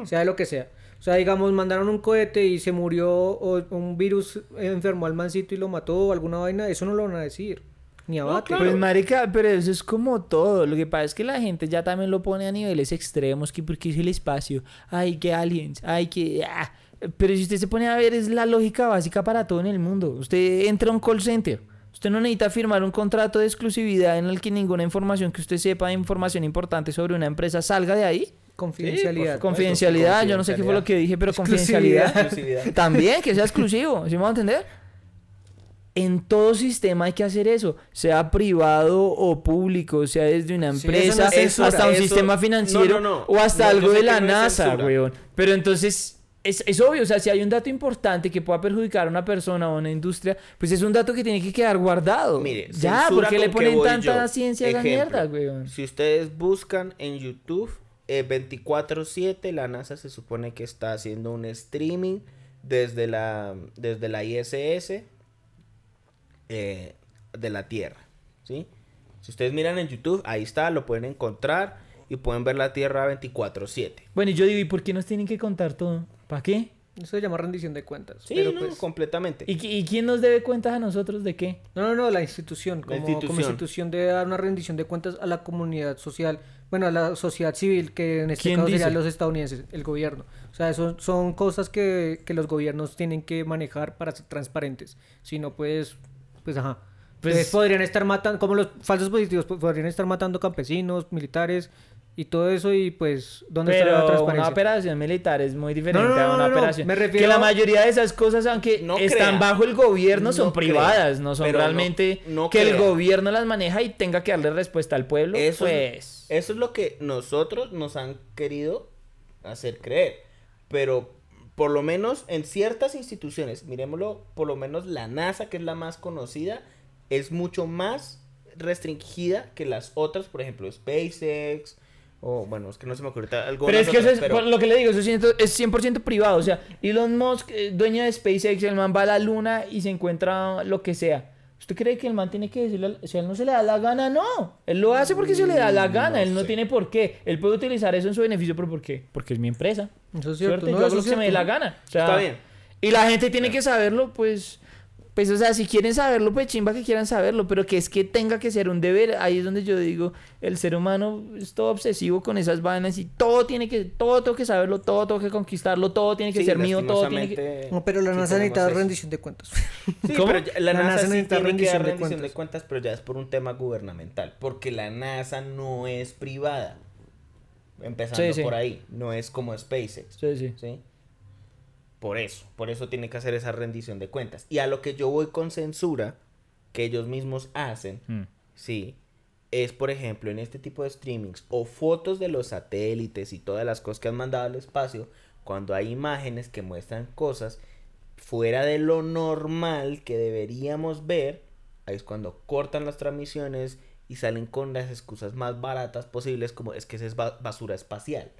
sea de lo que sea. O sea, digamos, mandaron un cohete y se murió o un virus enfermó al mancito y lo mató o alguna vaina, eso no lo van a decir. Ni abate. claro. Pues marica, pero eso es como todo. Lo que pasa es que la gente ya también lo pone a niveles extremos, que porque es el espacio, ay, que aliens, ay, que... ah. Pero si usted se pone a ver, es la lógica básica para todo en el mundo. Usted entra a un call center. Usted no necesita firmar un contrato de exclusividad en el que ninguna información que usted sepa, información importante sobre una empresa, salga de ahí. Confidencialidad. Sí, Confidencialidad, yo no sé qué fue lo que dije, pero confidencialidad. Exclusividad. (laughs) También, que sea exclusivo, ¿sí me va a entender? En todo sistema hay que hacer eso, sea privado o público, sea desde una empresa, no censura, hasta un eso- sistema financiero no, no, no. o hasta algo de la NASA, weón. Pero entonces, es, es obvio, o sea, si hay un dato importante que pueda perjudicar a una persona o a una industria, pues es un dato que tiene que quedar guardado. Mire, ya, censura ¿por qué le ponen tanta yo. ciencia a esa Ejemplo, mierda, weón? Si ustedes buscan en YouTube eh, 24/7, la NASA se supone que está haciendo un streaming desde la, desde la ISS eh, de la Tierra, ¿sí? Si ustedes miran en YouTube, ahí está, lo pueden encontrar y pueden ver la Tierra 24/7. Bueno, y yo digo, ¿y por qué nos tienen que contar todo? ¿Para qué? Eso se llama rendición de cuentas. Sí, pero no, pues- completamente. ¿Y, qui- y quién nos debe cuentas a nosotros de qué? No, no, no, la institución. Como, como institución. institución debe dar una rendición de cuentas a la comunidad social, bueno, a la sociedad civil, que en este ¿Quién caso serían los estadounidenses, el gobierno. O sea, eso son cosas que, que los gobiernos tienen que manejar para ser transparentes. Si no, pues, pues ajá. Pues- Entonces podrían estar matando, como los falsos positivos, pues, podrían estar matando campesinos, militares y todo eso y pues, ¿dónde está la Pero una transparencia? operación militar es muy diferente No, no, a una no, no. operación. Me Que refiero- la mayoría de esas cosas, aunque No están crea. bajo el gobierno, son crea. privadas, no son Pero realmente no que el gobierno las maneja y tenga que darle respuesta al pueblo. Eso, pues. es, eso es lo que nosotros nos han querido hacer creer. Pero por lo menos en ciertas instituciones, miremoslo, por lo menos la NASA, que es la más conocida, es mucho más restringida que las otras, por ejemplo, SpaceX, o bueno, es que no se me ocurre algunas Pero es que eso es pero- lo que le digo, eso es 100%, es 100% privado. O sea, Elon Musk, eh, dueño de SpaceX, el man va a la luna y se encuentra lo que sea. ¿Usted cree que el man tiene que decirle, si a él no se le da la gana? No. Él lo hace porque se le da la gana. no él no sé. tiene por qué. Él puede utilizar eso en su beneficio, pero ¿por qué? Porque es mi empresa. Eso es cierto, Suerte, no, yo hago lo que se me dé la gana. O sea, Está bien. Y la gente tiene que saberlo, pues. Pues, o sea, si quieren saberlo, pues chimba que quieran saberlo, pero que es que tenga que ser un deber, ahí es donde yo digo, el ser humano es todo obsesivo con esas vainas y todo tiene que, todo tengo que saberlo, todo tengo que conquistarlo, todo tiene que Sí, ser mío, todo tiene que... No, pero la NASA necesita eso. rendición de cuentas. Sí, ¿Cómo? (laughs) pero ya- la, La NASA, NASA sí necesita tiene que dar rendición de cuentas. cuentas, pero ya es por un tema gubernamental, porque la NASA no es privada. Empezando Sí, sí. por ahí, no es como SpaceX, Sí, sí. ¿sí? Por eso, por eso tiene que hacer esa rendición de cuentas. Y a lo que yo voy con censura, que ellos mismos hacen, Mm. sí, es por ejemplo en este tipo de streamings o fotos de los satélites y todas las cosas que han mandado al espacio, cuando hay imágenes que muestran cosas fuera de lo normal que deberíamos ver, ahí es cuando cortan las transmisiones y salen con las excusas más baratas posibles como es que esa es ba- basura espacial.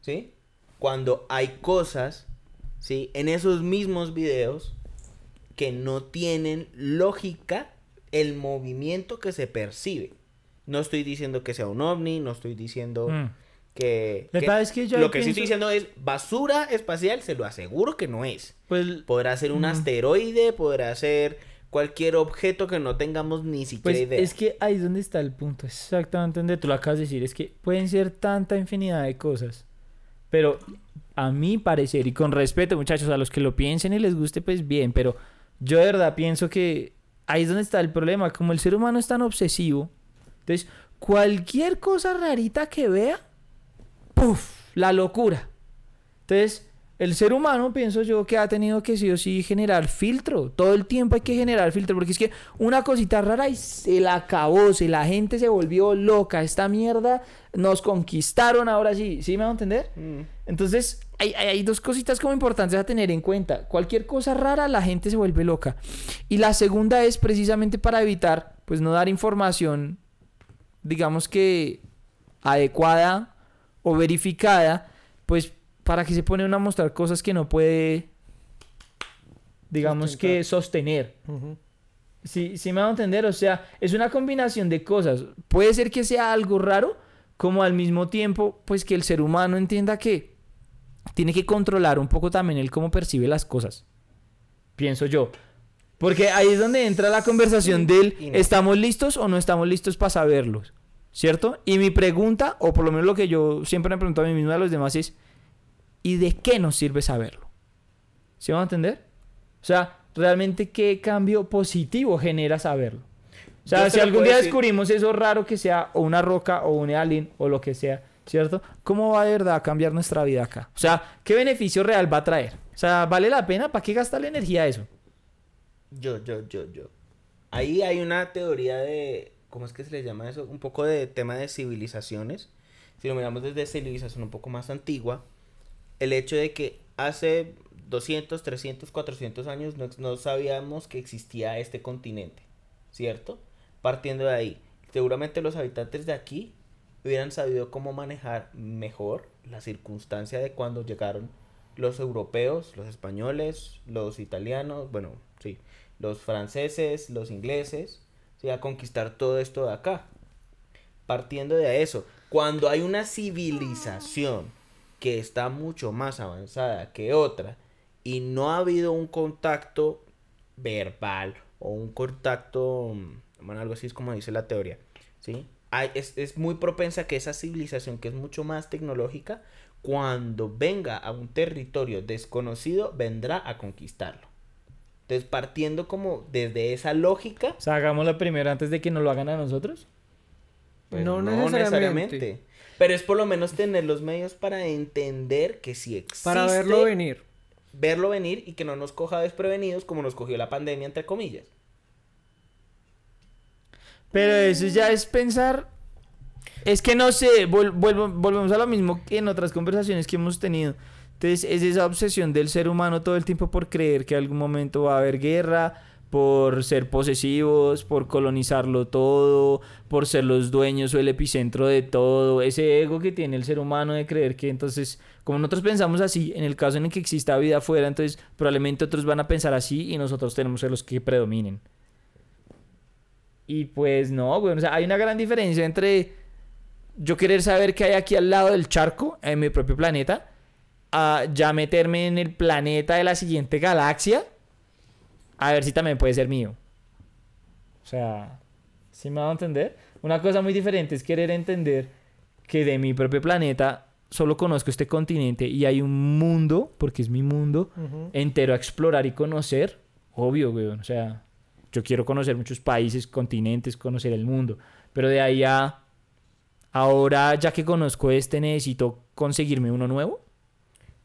¿Sí? Cuando hay cosas, ¿sí? En esos mismos videos que no tienen lógica el movimiento que se percibe. No estoy diciendo que sea un ovni, no estoy diciendo Mm. que... La que- verdad es que yo lo que sí estoy diciendo es basura espacial, se lo aseguro que no es. Pues, Podrá ser un Mm. asteroide, podrá ser cualquier objeto que no tengamos ni siquiera pues idea. es que ahí es donde está el punto, exactamente donde tú lo acabas de decir, es que pueden ser tanta infinidad de cosas, pero a mi parecer, y con respeto muchachos, a los que lo piensen y les guste, pues bien, pero yo de verdad pienso que ahí es donde está el problema, como el ser humano es tan obsesivo, entonces cualquier cosa rarita que vea, ¡puf! La locura. Entonces, el ser humano, pienso yo, que ha tenido que sí o sí generar filtro. Todo el tiempo hay que generar filtro, porque es que una cosita rara y se la acabó, se la gente se volvió loca. Esta mierda nos conquistaron ahora sí. ¿Sí me van a entender? Mm. Entonces, hay, dos cositas como importantes a tener en cuenta. Cualquier cosa rara, la gente se vuelve loca. Y la segunda es precisamente para evitar, pues, no dar información, digamos que adecuada o verificada, pues, para que se ponen a mostrar cosas que no puede, digamos que sostener. Sí, sí me va a entender, o sea, es una combinación de cosas. Puede ser que sea algo raro, como al mismo tiempo, pues que el ser humano entienda que tiene que controlar un poco también el cómo percibe las cosas. Pienso yo. Porque ahí es donde entra la conversación del y no. ¿estamos listos o no estamos listos para saberlos? ¿Cierto? Y mi pregunta, o por lo menos lo que yo siempre me pregunto a mí mismo y a los demás es, ¿y de qué nos sirve saberlo? ¿Sí van a entender? O sea, realmente qué cambio positivo genera saberlo. O sea, si algún día decir- descubrimos eso raro que sea o una roca o un alien o lo que sea, ¿cierto? ¿Cómo va de verdad a cambiar nuestra vida acá? O sea, ¿qué beneficio real va a traer? O sea, ¿vale la pena? ¿Para qué gastar la energía eso? Yo, yo, yo, yo. Ahí hay una teoría de, ¿cómo es que se le llama eso? Un poco de tema de civilizaciones. Si lo miramos desde civilización un poco más antigua, el hecho de que hace 200, 300, 400 años no, no sabíamos que existía este continente, ¿cierto? Partiendo de ahí, seguramente los habitantes de aquí hubieran sabido cómo manejar mejor la circunstancia de cuando llegaron los europeos, los españoles, los italianos, bueno, sí, los franceses, los ingleses, ¿sí? a conquistar todo esto de acá. Partiendo de eso, cuando hay una civilización que está mucho más avanzada que otra y no ha habido un contacto verbal o un contacto, mm, bueno, algo así es como dice la teoría, ¿sí? Hay- es, es muy propensa que esa civilización que es mucho más tecnológica, cuando venga a un territorio desconocido, vendrá a conquistarlo. Entonces, partiendo como desde esa lógica, O sea, hagamos la primera antes de que nos lo hagan a nosotros. pues, No necesariamente. Pero es por lo menos tener los medios para entender que si existe... Para verlo venir. verlo venir y que no nos coja desprevenidos como nos cogió la pandemia, entre comillas. Pero eso ya es pensar. Es que no sé, vol- volvemos a lo mismo que en otras conversaciones que hemos tenido. Entonces, es esa obsesión del ser humano todo el tiempo por creer que algún momento va a haber guerra, por ser posesivos, por colonizarlo todo, por ser los dueños o el epicentro de todo. Ese ego que tiene el ser humano de creer que entonces, como nosotros pensamos así, en el caso en el que exista vida afuera, entonces probablemente otros van a pensar así y nosotros tenemos que ser los que predominen. Y pues no, güey. O sea, hay una gran diferencia entre yo querer saber qué hay aquí al lado del charco, en mi propio planeta, a ya meterme en el planeta de la siguiente galaxia, a ver si también puede ser mío. O sea, ¿sí me va a entender? Una cosa muy diferente es querer entender que de mi propio planeta solo conozco este continente y hay un mundo, porque es mi mundo, entero a explorar y conocer, obvio, güey. O sea, yo quiero conocer muchos países, continentes, conocer el mundo. Pero de ahí a ahora, ya que conozco este, necesito conseguirme uno nuevo.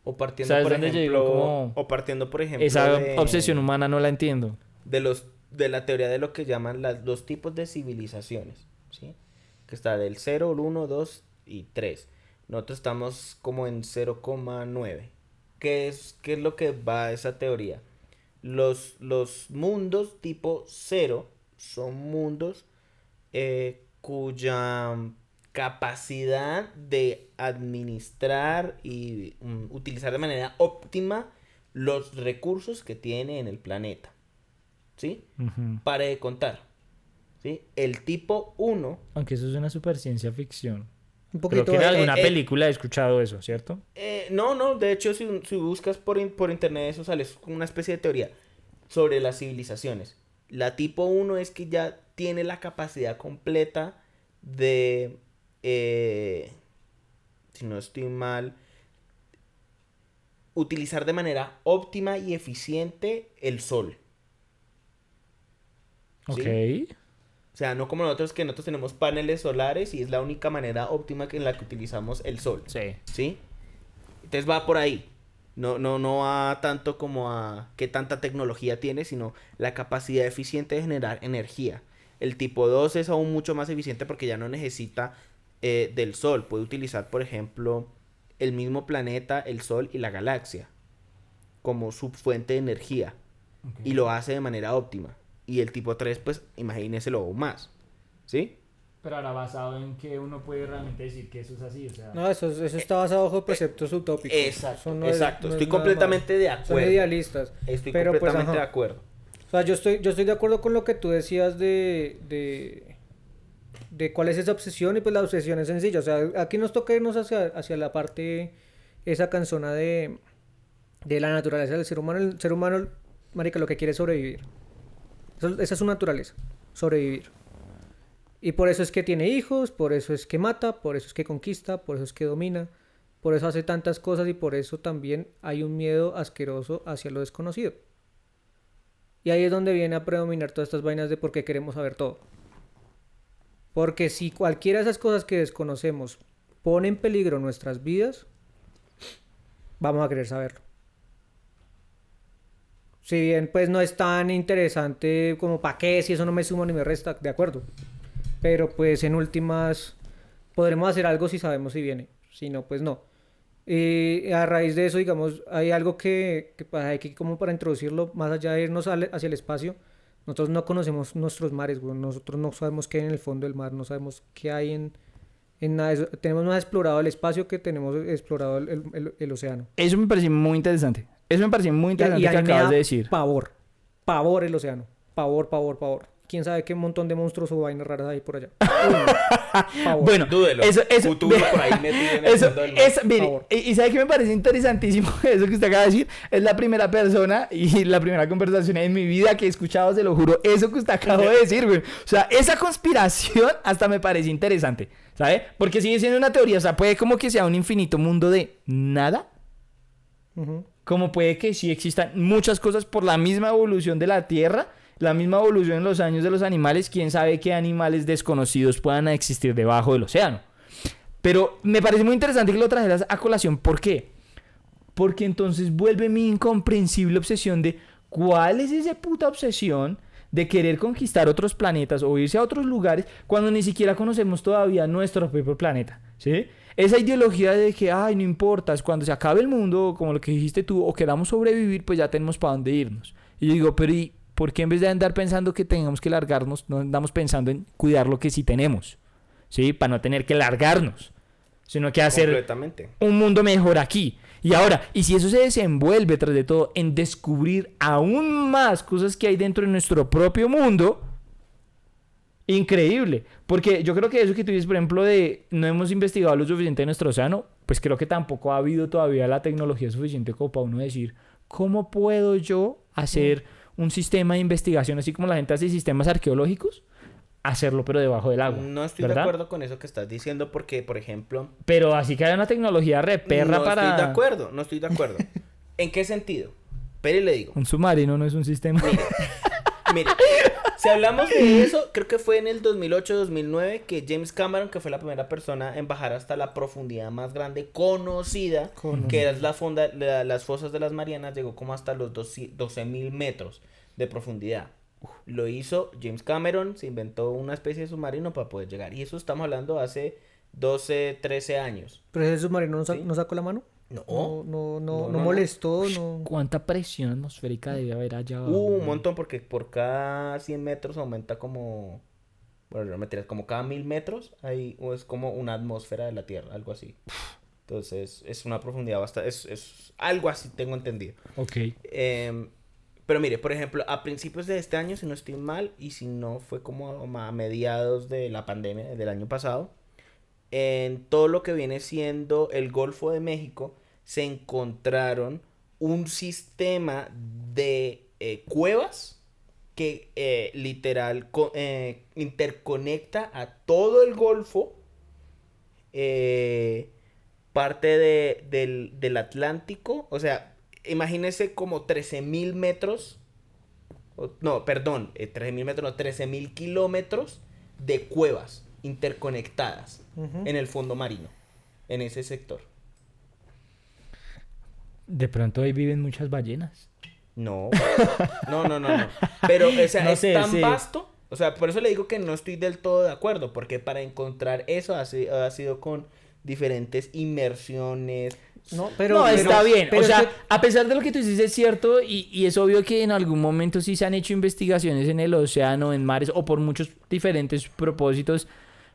O partiendo, ¿Sabes por ejemplo, como- o partiendo, por ejemplo, Esa de, obsesión humana no la entiendo. de los de la teoría de lo que llaman las, los tipos de civilizaciones, ¿sí? Que está del 0, el 1, 2 y 3. Nosotros estamos como en 0,9. ¿Qué es, ¿Qué es lo que va a esa teoría? Los, los mundos tipo 0 son mundos eh, cuya capacidad de administrar y mm, utilizar de manera óptima los recursos que tiene en el planeta. ¿Sí? Pare de contar. ¿sí? El tipo 1 Aunque eso es una super ciencia ficción. Un que en alguna eh, película he escuchado eso, ¿cierto? Eh, no, no, de hecho, si, si buscas por, in- por internet eso sale es como una especie de teoría sobre las civilizaciones. La tipo 1 es que ya tiene la capacidad completa de, eh, si no estoy mal, utilizar de manera óptima y eficiente el sol. Ok. ¿Sí? O sea, no como nosotros que nosotros tenemos paneles solares y es la única manera óptima que en la que utilizamos el sol. Sí. ¿Sí? Entonces va por ahí. No, no, no va tanto como a qué tanta tecnología tiene, sino la capacidad eficiente de generar energía. El tipo 2 es aún mucho más eficiente porque ya no necesita eh, del sol. Puede utilizar, por ejemplo, el mismo planeta, el sol y la galaxia como su fuente de energía. Y lo hace de manera óptima. Y el tipo 3, pues imagínese lo aún más. ¿Sí? Pero ahora basado en que uno puede realmente decir que eso es así, o sea... No, eso, eso está basado bajo preceptos utópicos. Exacto, es- exacto. no Estoy completamente de más. Son acuerdo. idealistas. Estoy Pero, pues, completamente de acuerdo. O sea, yo estoy, yo estoy de acuerdo con lo que tú decías de, de, de cuál es esa obsesión y pues la obsesión es sencilla. O sea, aquí nos toca irnos hacia, hacia la parte, esa canzona de, de la naturaleza del ser humano. El ser humano, marica, lo que quiere es sobrevivir. Esa es su naturaleza, sobrevivir. Y por eso es que tiene hijos, por eso es que mata, por eso es que conquista, por eso es que domina, por eso hace tantas cosas y por eso también hay un miedo asqueroso hacia lo desconocido. Y ahí es donde viene a predominar todas estas vainas de por qué queremos saber todo. Porque si cualquiera de esas cosas que desconocemos pone en peligro nuestras vidas, vamos a querer saberlo. Si bien pues no es tan interesante como para qué, si eso no me suma ni me resta, de acuerdo. Pero pues en últimas podremos hacer algo si sabemos si viene. Si no, pues no. Y a raíz de eso, digamos, hay algo que, que pa- hay que como para introducirlo, más allá de irnos al- hacia el espacio, nosotros no conocemos nuestros mares, güey. Nosotros no sabemos qué hay en el fondo del mar, no sabemos qué hay en, en nada eso. Tenemos más explorado el espacio que tenemos explorado el- el- el océano. Eso me parece muy interesante. Eso me parece muy interesante y que acabas de decir. pavor, pavor el océano, pavor, pavor, pavor. Quién sabe qué montón de monstruos o vainas raras hay por allá. (laughs) Uy. Pavor. Bueno, Dúdelo. eso, eso, Futuro por ahí metido en el eso, fondo del mar. eso- mire, y, y sabe que me parece interesantísimo (laughs) eso que usted acaba de decir. Es la primera persona y la primera conversación en mi vida que he escuchado, se lo juro, eso que usted acaba de decir, güey. O sea, esa conspiración (laughs) hasta me parece interesante, ¿sabe? Porque sigue siendo una teoría, o sea, puede como que sea un infinito mundo de nada, Ujú. Como puede que sí existan muchas cosas por la misma evolución de la Tierra, la misma evolución en los años de los animales, quién sabe qué animales desconocidos puedan existir debajo del océano. Pero me parece muy interesante que lo trajeras a colación. ¿Por qué? Porque entonces vuelve mi incomprensible obsesión de cuál es esa puta obsesión de querer conquistar otros planetas o irse a otros lugares cuando ni siquiera conocemos todavía nuestro propio planeta, ¿sí? Esa ideología de que, ay, no importa, es cuando se acabe el mundo, como lo que dijiste tú, o queramos sobrevivir, pues ya tenemos para dónde irnos. Y yo digo, pero ¿y por qué en vez de andar pensando que tengamos que largarnos, no andamos pensando en cuidar lo que sí tenemos? ¿Sí? Para no tener que largarnos, sino que hacer un mundo mejor aquí. Y ahora, y si eso se desenvuelve tras de todo en descubrir aún más cosas que hay dentro de nuestro propio mundo, increíble. Porque yo creo que eso que tú dices, por ejemplo, de no hemos investigado lo suficiente de nuestro océano, pues creo que tampoco ha habido todavía la tecnología suficiente como para uno decir, ¿cómo puedo yo hacer un sistema de investigación así como la gente hace sistemas arqueológicos? Hacerlo pero debajo del agua. No estoy ¿verdad? de acuerdo con eso que estás diciendo porque, por ejemplo, Pero así que haya una tecnología re perra no para... estoy de acuerdo, no estoy de acuerdo. (laughs) ¿En qué sentido? Pero le digo, Un submarino no es un sistema. mire, (laughs) si hablamos de eso, creo que fue en el 2008-2009 que James Cameron, que fue la primera persona en bajar hasta la profundidad más grande conocida, que es la fonda, la- las fosas de las Marianas, llegó como hasta los 12 mil metros de profundidad. Lo hizo James Cameron, se inventó una especie de submarino para poder llegar. Y eso estamos hablando hace 12, 13 años. Pero ese submarino no, Sí. no sacó la mano. No, No, no, No, molestó, no. ¿Cuánta presión atmosférica debe haber allá abajo? Uh, un montón porque por cada 100 metros aumenta como... Bueno, no mentiras, como cada mil metros hay, o es como una atmósfera de la Tierra, algo así. Entonces es una profundidad bastante... Es, es algo así, tengo entendido. Ok. Em, Pero mire, por ejemplo, a principios de este año, si no estoy mal, y si no fue como a mediados de la pandemia del año pasado, en todo lo que viene siendo el Golfo de México, se encontraron un sistema de eh, cuevas que eh, literal eh, interconecta a todo el Golfo, parte de, del, del Atlántico, o sea, imagínese como 13.000 metros, no, perdón, 13.000 metros, no, 13.000 kilómetros de cuevas interconectadas en el fondo marino, en ese sector. De pronto ahí viven muchas ballenas. No, no, no, no, no. Pero, o sea, (laughs) es tan vasto. O sea, por eso le digo que no estoy del todo de acuerdo, porque para encontrar eso ha, ha sido con diferentes inmersiones, no, pero, está bien. o sea, a pesar de lo que tú dices es cierto y, y, es obvio que en algún momento sí se han hecho investigaciones en el océano, en mares o por muchos diferentes propósitos.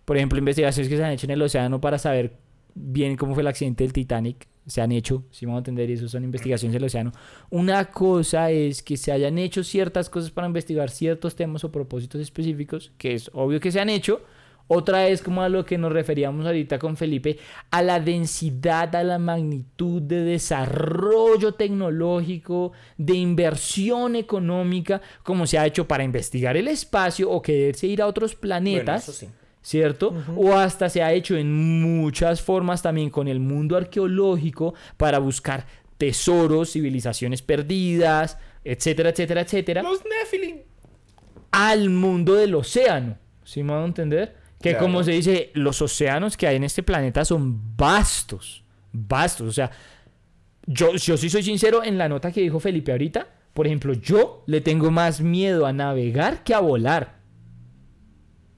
Por ejemplo, investigaciones que se han hecho en el océano para saber bien cómo fue el accidente del Titanic. Se han hecho, si vamos a entender, y eso son investigaciones del océano. Una cosa es que se hayan hecho ciertas cosas para investigar ciertos temas o propósitos específicos, que es obvio que se han hecho, otra es como a lo que nos referíamos ahorita con Felipe, a la densidad, a la magnitud de desarrollo tecnológico, de inversión económica, como se ha hecho para investigar el espacio o quererse ir a otros planetas. ¿Cierto? O hasta se ha hecho en muchas formas también con el mundo arqueológico para buscar tesoros, civilizaciones perdidas, etcétera, etcétera, etcétera. Los Nephilim. Al mundo del océano. ¿Sí me van a entender? Que como se dice, los océanos que hay en este planeta son vastos, vastos. O sea, yo, yo sí soy sincero en la nota que dijo Felipe ahorita. Por ejemplo, yo le tengo más miedo a navegar que a volar.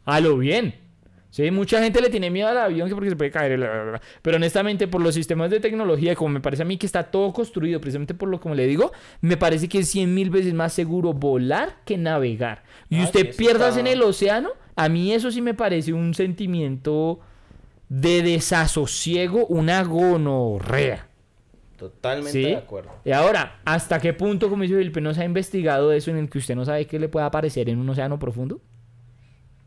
A lo bien. Sí, mucha gente le tiene miedo al avión porque se puede caer. Pero honestamente, por los sistemas de tecnología, como me parece a mí que está todo construido, precisamente por lo como le digo, me parece que es 100 mil veces más seguro volar que navegar. Y ah, usted pierdas en el océano a mí eso sí me parece un sentimiento de desasosiego, una gonorrea. Totalmente de acuerdo. Y ahora, ¿hasta qué punto, como dice Felipe, no se ha investigado eso en el que usted no sabe qué le puede aparecer en un océano profundo?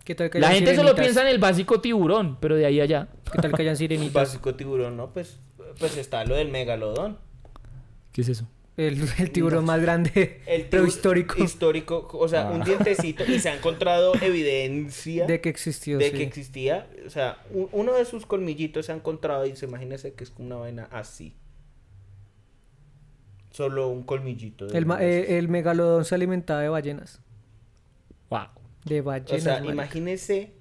¿Qué tal que La gente solo piensa en el básico tiburón, pero de ahí allá. ¿Qué tal que hayan (laughs) sirenitas? básico tiburón, no, pues, pues está lo del megalodón. ¿Qué es eso? El, tiburón más grande el (laughs) prehistórico. Histórico, o sea, un ah. dientecito y se ha encontrado (laughs) evidencia de que existió. De que existía. O sea, uno de sus colmillitos se ha encontrado y se imagínese que es una vaina así. Solo un colmillito. El, eh, el, megalodón se alimentaba de ballenas. Wow. De ballenas. O sea, imagínese.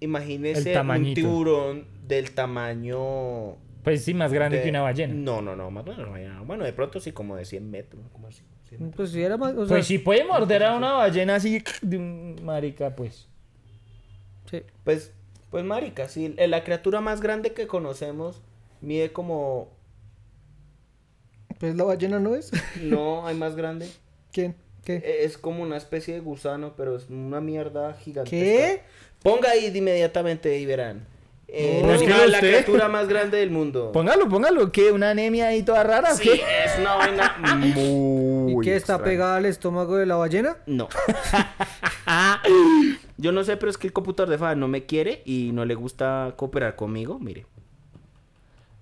Imagínese un tiburón del tamaño pues sí, más grande que una ballena. No, no, no, más grande que una ballena. Bueno, de pronto sí, como de 100 metros. Como así, Pues si era más. O sea, pues si puede morder a una ballena así de un marica, pues. Sí. Pues, pues marica, sí. La criatura más grande que conocemos mide como. Pues la ballena no es. no, hay más grande. ¿Quién? ¿Qué? E, es como una especie de gusano, pero es una mierda gigante. ¿Qué? Ponga ahí inmediatamente y verán. Eh, la criatura más grande del mundo. Póngalo, póngalo. ¿Qué? ¿Una anemia ahí toda rara? Sí, es una vaina muy. (laughs) ¿Y qué está pegada al estómago de la ballena? No. (laughs) Yo no sé, pero es que el computador de Fada no me quiere y no le gusta cooperar conmigo. Mire.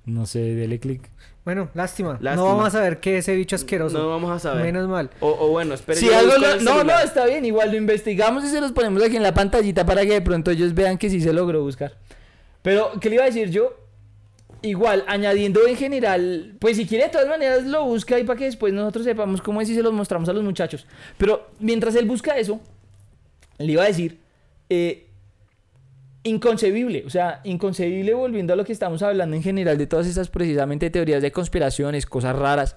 No sé, dele clic. Bueno, lástima. No vamos a ver qué es ese bicho asqueroso. No vamos a saber. Menos mal. O, bueno, esperen. Si algo No, no, está bien. Igual lo investigamos y se los ponemos aquí en la pantallita para que de pronto ellos vean que sí se logró buscar. Pero, ¿qué le iba a decir yo? Igual, añadiendo en general, pues si quiere de todas maneras lo busca ahí para que después nosotros sepamos cómo es y se los mostramos a los muchachos. Pero mientras él busca eso, le iba a decir, eh, inconcebible, o sea, inconcebible volviendo a lo que estamos hablando en general de todas esas precisamente teorías de conspiraciones, cosas raras.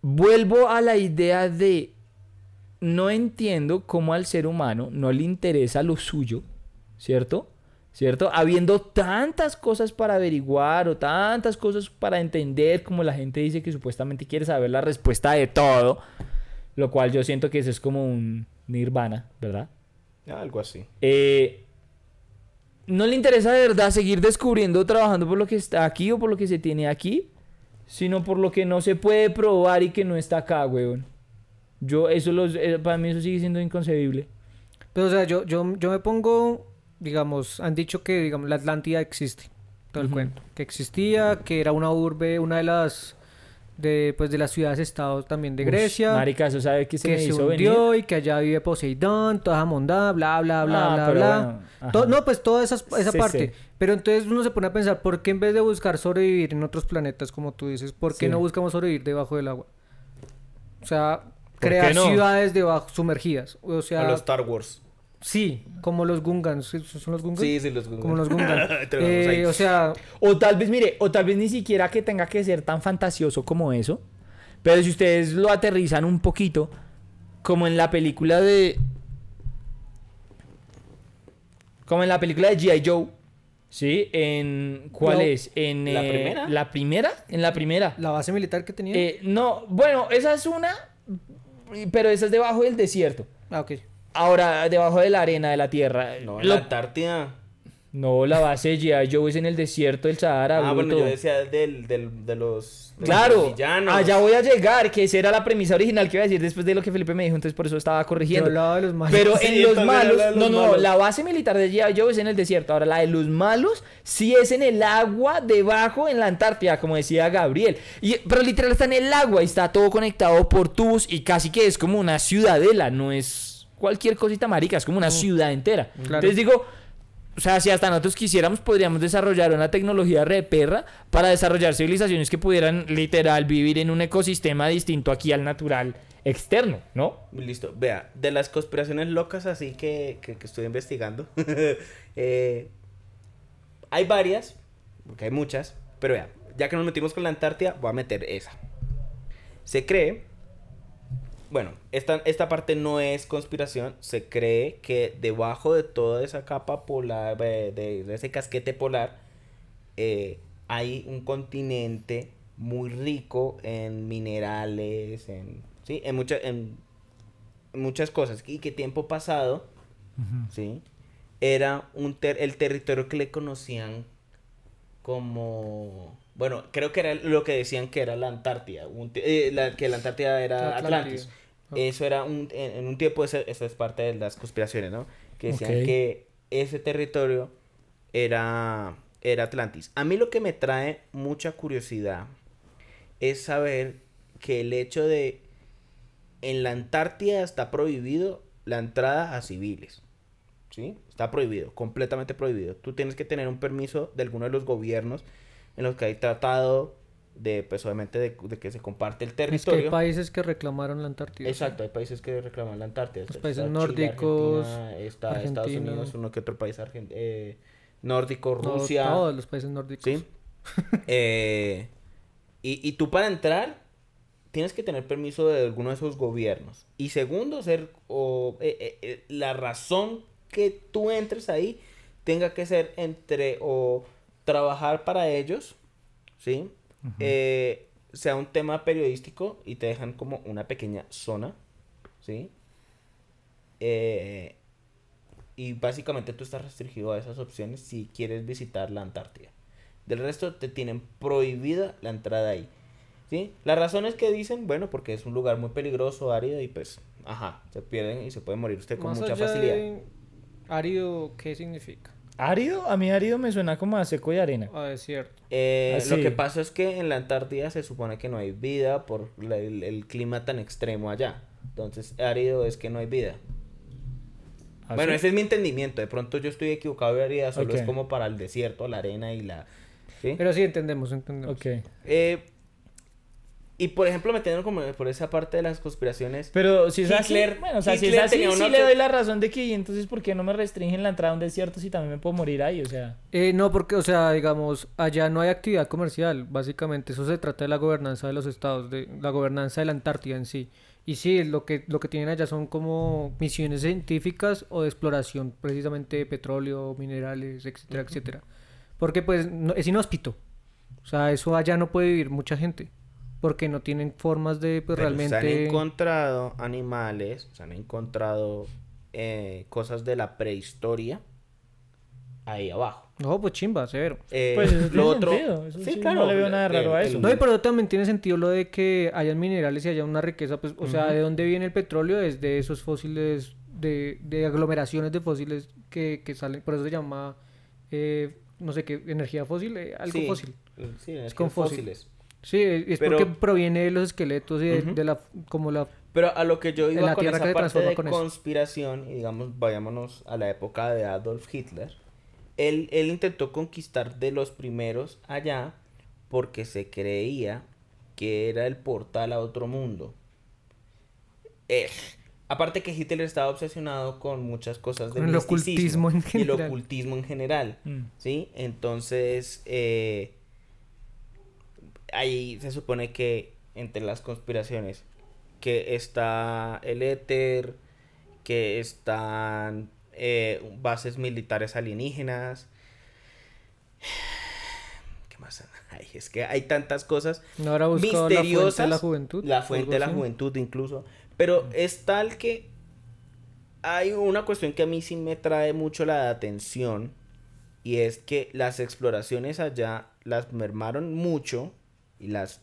Vuelvo a la idea de, no entiendo cómo al ser humano no le interesa lo suyo, ¿cierto? ¿cierto? Habiendo tantas cosas para averiguar o tantas cosas para entender, como la gente dice que supuestamente quiere saber la respuesta de todo, lo cual yo siento que eso es como un nirvana, ¿verdad? Algo así. Eh, no le interesa de verdad seguir descubriendo, trabajando por lo que está aquí o por lo que se tiene aquí, sino por lo que no se puede probar y que no está acá, weón. Yo, eso los, eh, para mí eso sigue siendo inconcebible. Pero, o sea, yo, yo, yo me pongo, digamos, han dicho que, digamos, la Atlántida existe. Todo el cuento. Que existía, que era una urbe, una de las, de, pues, de las ciudades-estados también de Ush, Grecia. Marica, eso sabe que se que me se hizo hundió venir. y que allá vive Poseidón, toda esa mondada, bla, bla, bla, Ah, bla, pero bla. bueno. To- no, pues toda esa Sí, parte. sí. Pero entonces uno se pone a pensar, ¿por qué en vez de buscar sobrevivir en otros planetas, como tú dices, por qué Sí. no buscamos sobrevivir debajo del agua? O sea, ¿Por crear no? ciudades debajo, sumergidas. O sea, A los Star Wars. Sí, como los Gungans. ¿sí- ¿Son los Gungans? Sí, sí, los Como los (laughs) Gungans. Eh, o sea, O tal vez, mire, o tal vez ni siquiera que tenga que ser tan fantasioso como eso. Pero si ustedes lo aterrizan un poquito, como en la película de. Como en la película de G.I. Joe. ¿Sí? En. ¿Cuál No. es? En. ¿La eh, primera? ¿La primera? En la primera. la base militar que tenía. Eh, no, bueno, esa es una. Pero esa es debajo del desierto. ah, ok. Ahora, debajo de la arena de la tierra. No, en Lo- la Antártida. no, la base de G.I. Joe es en el desierto del Sahara. Ah, bueno, yo decía del, del, de los. de Claro, los allá voy a llegar, que esa era la premisa original que iba a decir después de lo que Felipe me dijo, entonces por eso estaba corrigiendo. hablaba de los malos. Pero Sí, en los malos, no, no, malos. la base militar de G.I. Joe es en el desierto. Ahora, la de los malos sí es en el agua debajo en la Antártida, como decía Gabriel. Y, pero literal está en el agua y está todo conectado por tubos y casi que es como una ciudadela, no es cualquier cosita marica, es como una ciudad entera. Claro. Entonces digo, o sea, si hasta nosotros quisiéramos, podríamos desarrollar una tecnología re perra para desarrollar civilizaciones que pudieran literal vivir en un ecosistema distinto aquí al natural externo, ¿no? Listo, vea, de las conspiraciones locas así que, que, que estoy investigando, (laughs) eh, hay varias, porque hay muchas, pero vea, ya que nos metimos con la Antártida, voy a meter esa. Se cree, bueno, esta, esta parte no es conspiración, se cree que debajo de toda esa capa polar, eh, de, de ese casquete polar, eh, hay un continente muy rico en minerales, en, ¿sí? en, mucha- en muchas cosas. Y que tiempo pasado, ¿sí? era un ter- el territorio que le conocían como... Bueno, creo que era lo que decían que era la Antártida, un eh, la- que la Antártida era. Atlantis. Ah. Eso era un, en, en un tiempo, eso, eso es parte de las conspiraciones, ¿no? Que decían que ese territorio era, era Atlantis. A mí lo que me trae mucha curiosidad es saber que el hecho de en la Antártida está prohibido la entrada a civiles. ¿Sí? Está prohibido, completamente prohibido. Tú tienes que tener un permiso de alguno de los gobiernos en los que hay tratado de, pues obviamente, de, de que se comparte el Es que territorio. hay países que reclamaron la Antártida. Exacto, hay países que reclaman la Antártida. Los países está Chile, nórdicos, Argentina, Estados. Unidos, uno que otro país argen- eh, nórdico, No, Rusia. Todos los países nórdicos. ¿Sí? (laughs) Eh, y, y tú para entrar tienes que tener permiso de alguno de esos gobiernos. Y segundo, ser o, eh, eh, la razón que tú entres ahí tenga que ser entre o trabajar para ellos, ¿sí? Eh, sea un tema periodístico y te dejan como una pequeña zona, ¿sí? Eh, y básicamente tú estás restringido a esas opciones si quieres visitar la Antártida. Del resto te tienen prohibida la entrada ahí. ¿Sí? La razón es que dicen, bueno, porque es un lugar muy peligroso, árido y pues, ajá, se pierden y se puede morir usted con Más mucha allá facilidad. de árido, ¿qué significa? Árido, a mí árido me suena como a seco y arena. Ah, desierto. Eh, Ah, Lo que pasa es que en la Antártida se supone que no hay vida por la- el, el clima tan extremo allá. Entonces, árido es que no hay vida. ¿Ah, bueno, ese es mi entendimiento. De pronto yo estoy equivocado y árido solo es como para el desierto, la arena y la... ¿sí? Pero sí, entendemos, entendemos. Ok. Eh, y por ejemplo, metiendo como por esa parte de las conspiraciones... Pero si es así, Hitler- bueno, o sea, si es así, sí le doy la razón de que, ¿y entonces, ¿por qué no me restringen la entrada a un desierto si también me puedo morir ahí? O sea, Eh, no, porque, o sea, digamos, allá no hay actividad comercial, básicamente. Eso se trata de la gobernanza de los estados, de la gobernanza de la Antártida en sí. Y sí, lo que, lo que tienen allá son como misiones científicas o de exploración, precisamente de petróleo, minerales, etcétera, etcétera. Porque, pues, no- es inhóspito. O sea, eso allá no puede vivir mucha gente. Porque no tienen formas de, pues, Pero Se han realmente... encontrado animales, se han encontrado eh, cosas de la prehistoria ahí abajo. No, pues chimba, severo. Eh, Pues eso tiene lo otro, sentido, eso sí, sí, claro, no le veo nada raro a el- eso. No, y pero también tiene sentido lo de que hayan minerales y haya una riqueza, pues, o sea, ¿de dónde viene el petróleo? Es de esos fósiles, de, de aglomeraciones de fósiles que, que salen, por eso se llama, eh, no sé qué, energía fósil, eh, algo sí, fósil. Sí, es con con fósil. Sí, es Pero- porque proviene de los esqueletos y de, la, como la, Pero a lo que yo iba la con Tierra esa parte de con eso. conspiración, y digamos, vayámonos a la época de Adolf Hitler, él, él intentó conquistar de los primeros allá porque se creía que era el portal a otro mundo. Eh, aparte que Hitler estaba obsesionado con muchas cosas del el ocultismo en y el general. ocultismo en general. Mm. ¿sí? Entonces, eh, ahí se supone que entre las conspiraciones, que está el éter, que están eh, bases militares alienígenas. (sighs) ¿Qué más? (laughs) Ay, es que hay tantas cosas no habrá buscado la fuente misteriosas. de la juventud. La o fuente de la juventud incluso. Pero es tal que hay una cuestión que a mí sí me trae mucho la atención. Y es que las exploraciones allá las mermaron mucho. Y las,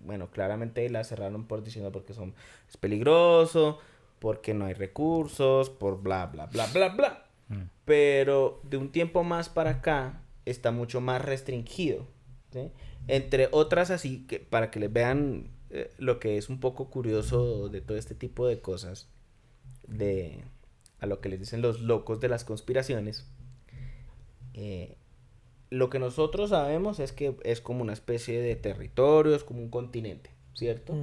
bueno, claramente las cerraron por diciendo porque son, es peligroso, porque no hay recursos, por bla, bla, bla, bla, bla. Mm. Pero de un tiempo más para acá está mucho más restringido. ¿sí? Entre otras así, que para que les vean eh, lo que es un poco curioso de todo este tipo de cosas, de a lo que les dicen los locos de las conspiraciones, eh, lo que nosotros sabemos es que es como una especie de territorio, es como un continente, ¿cierto?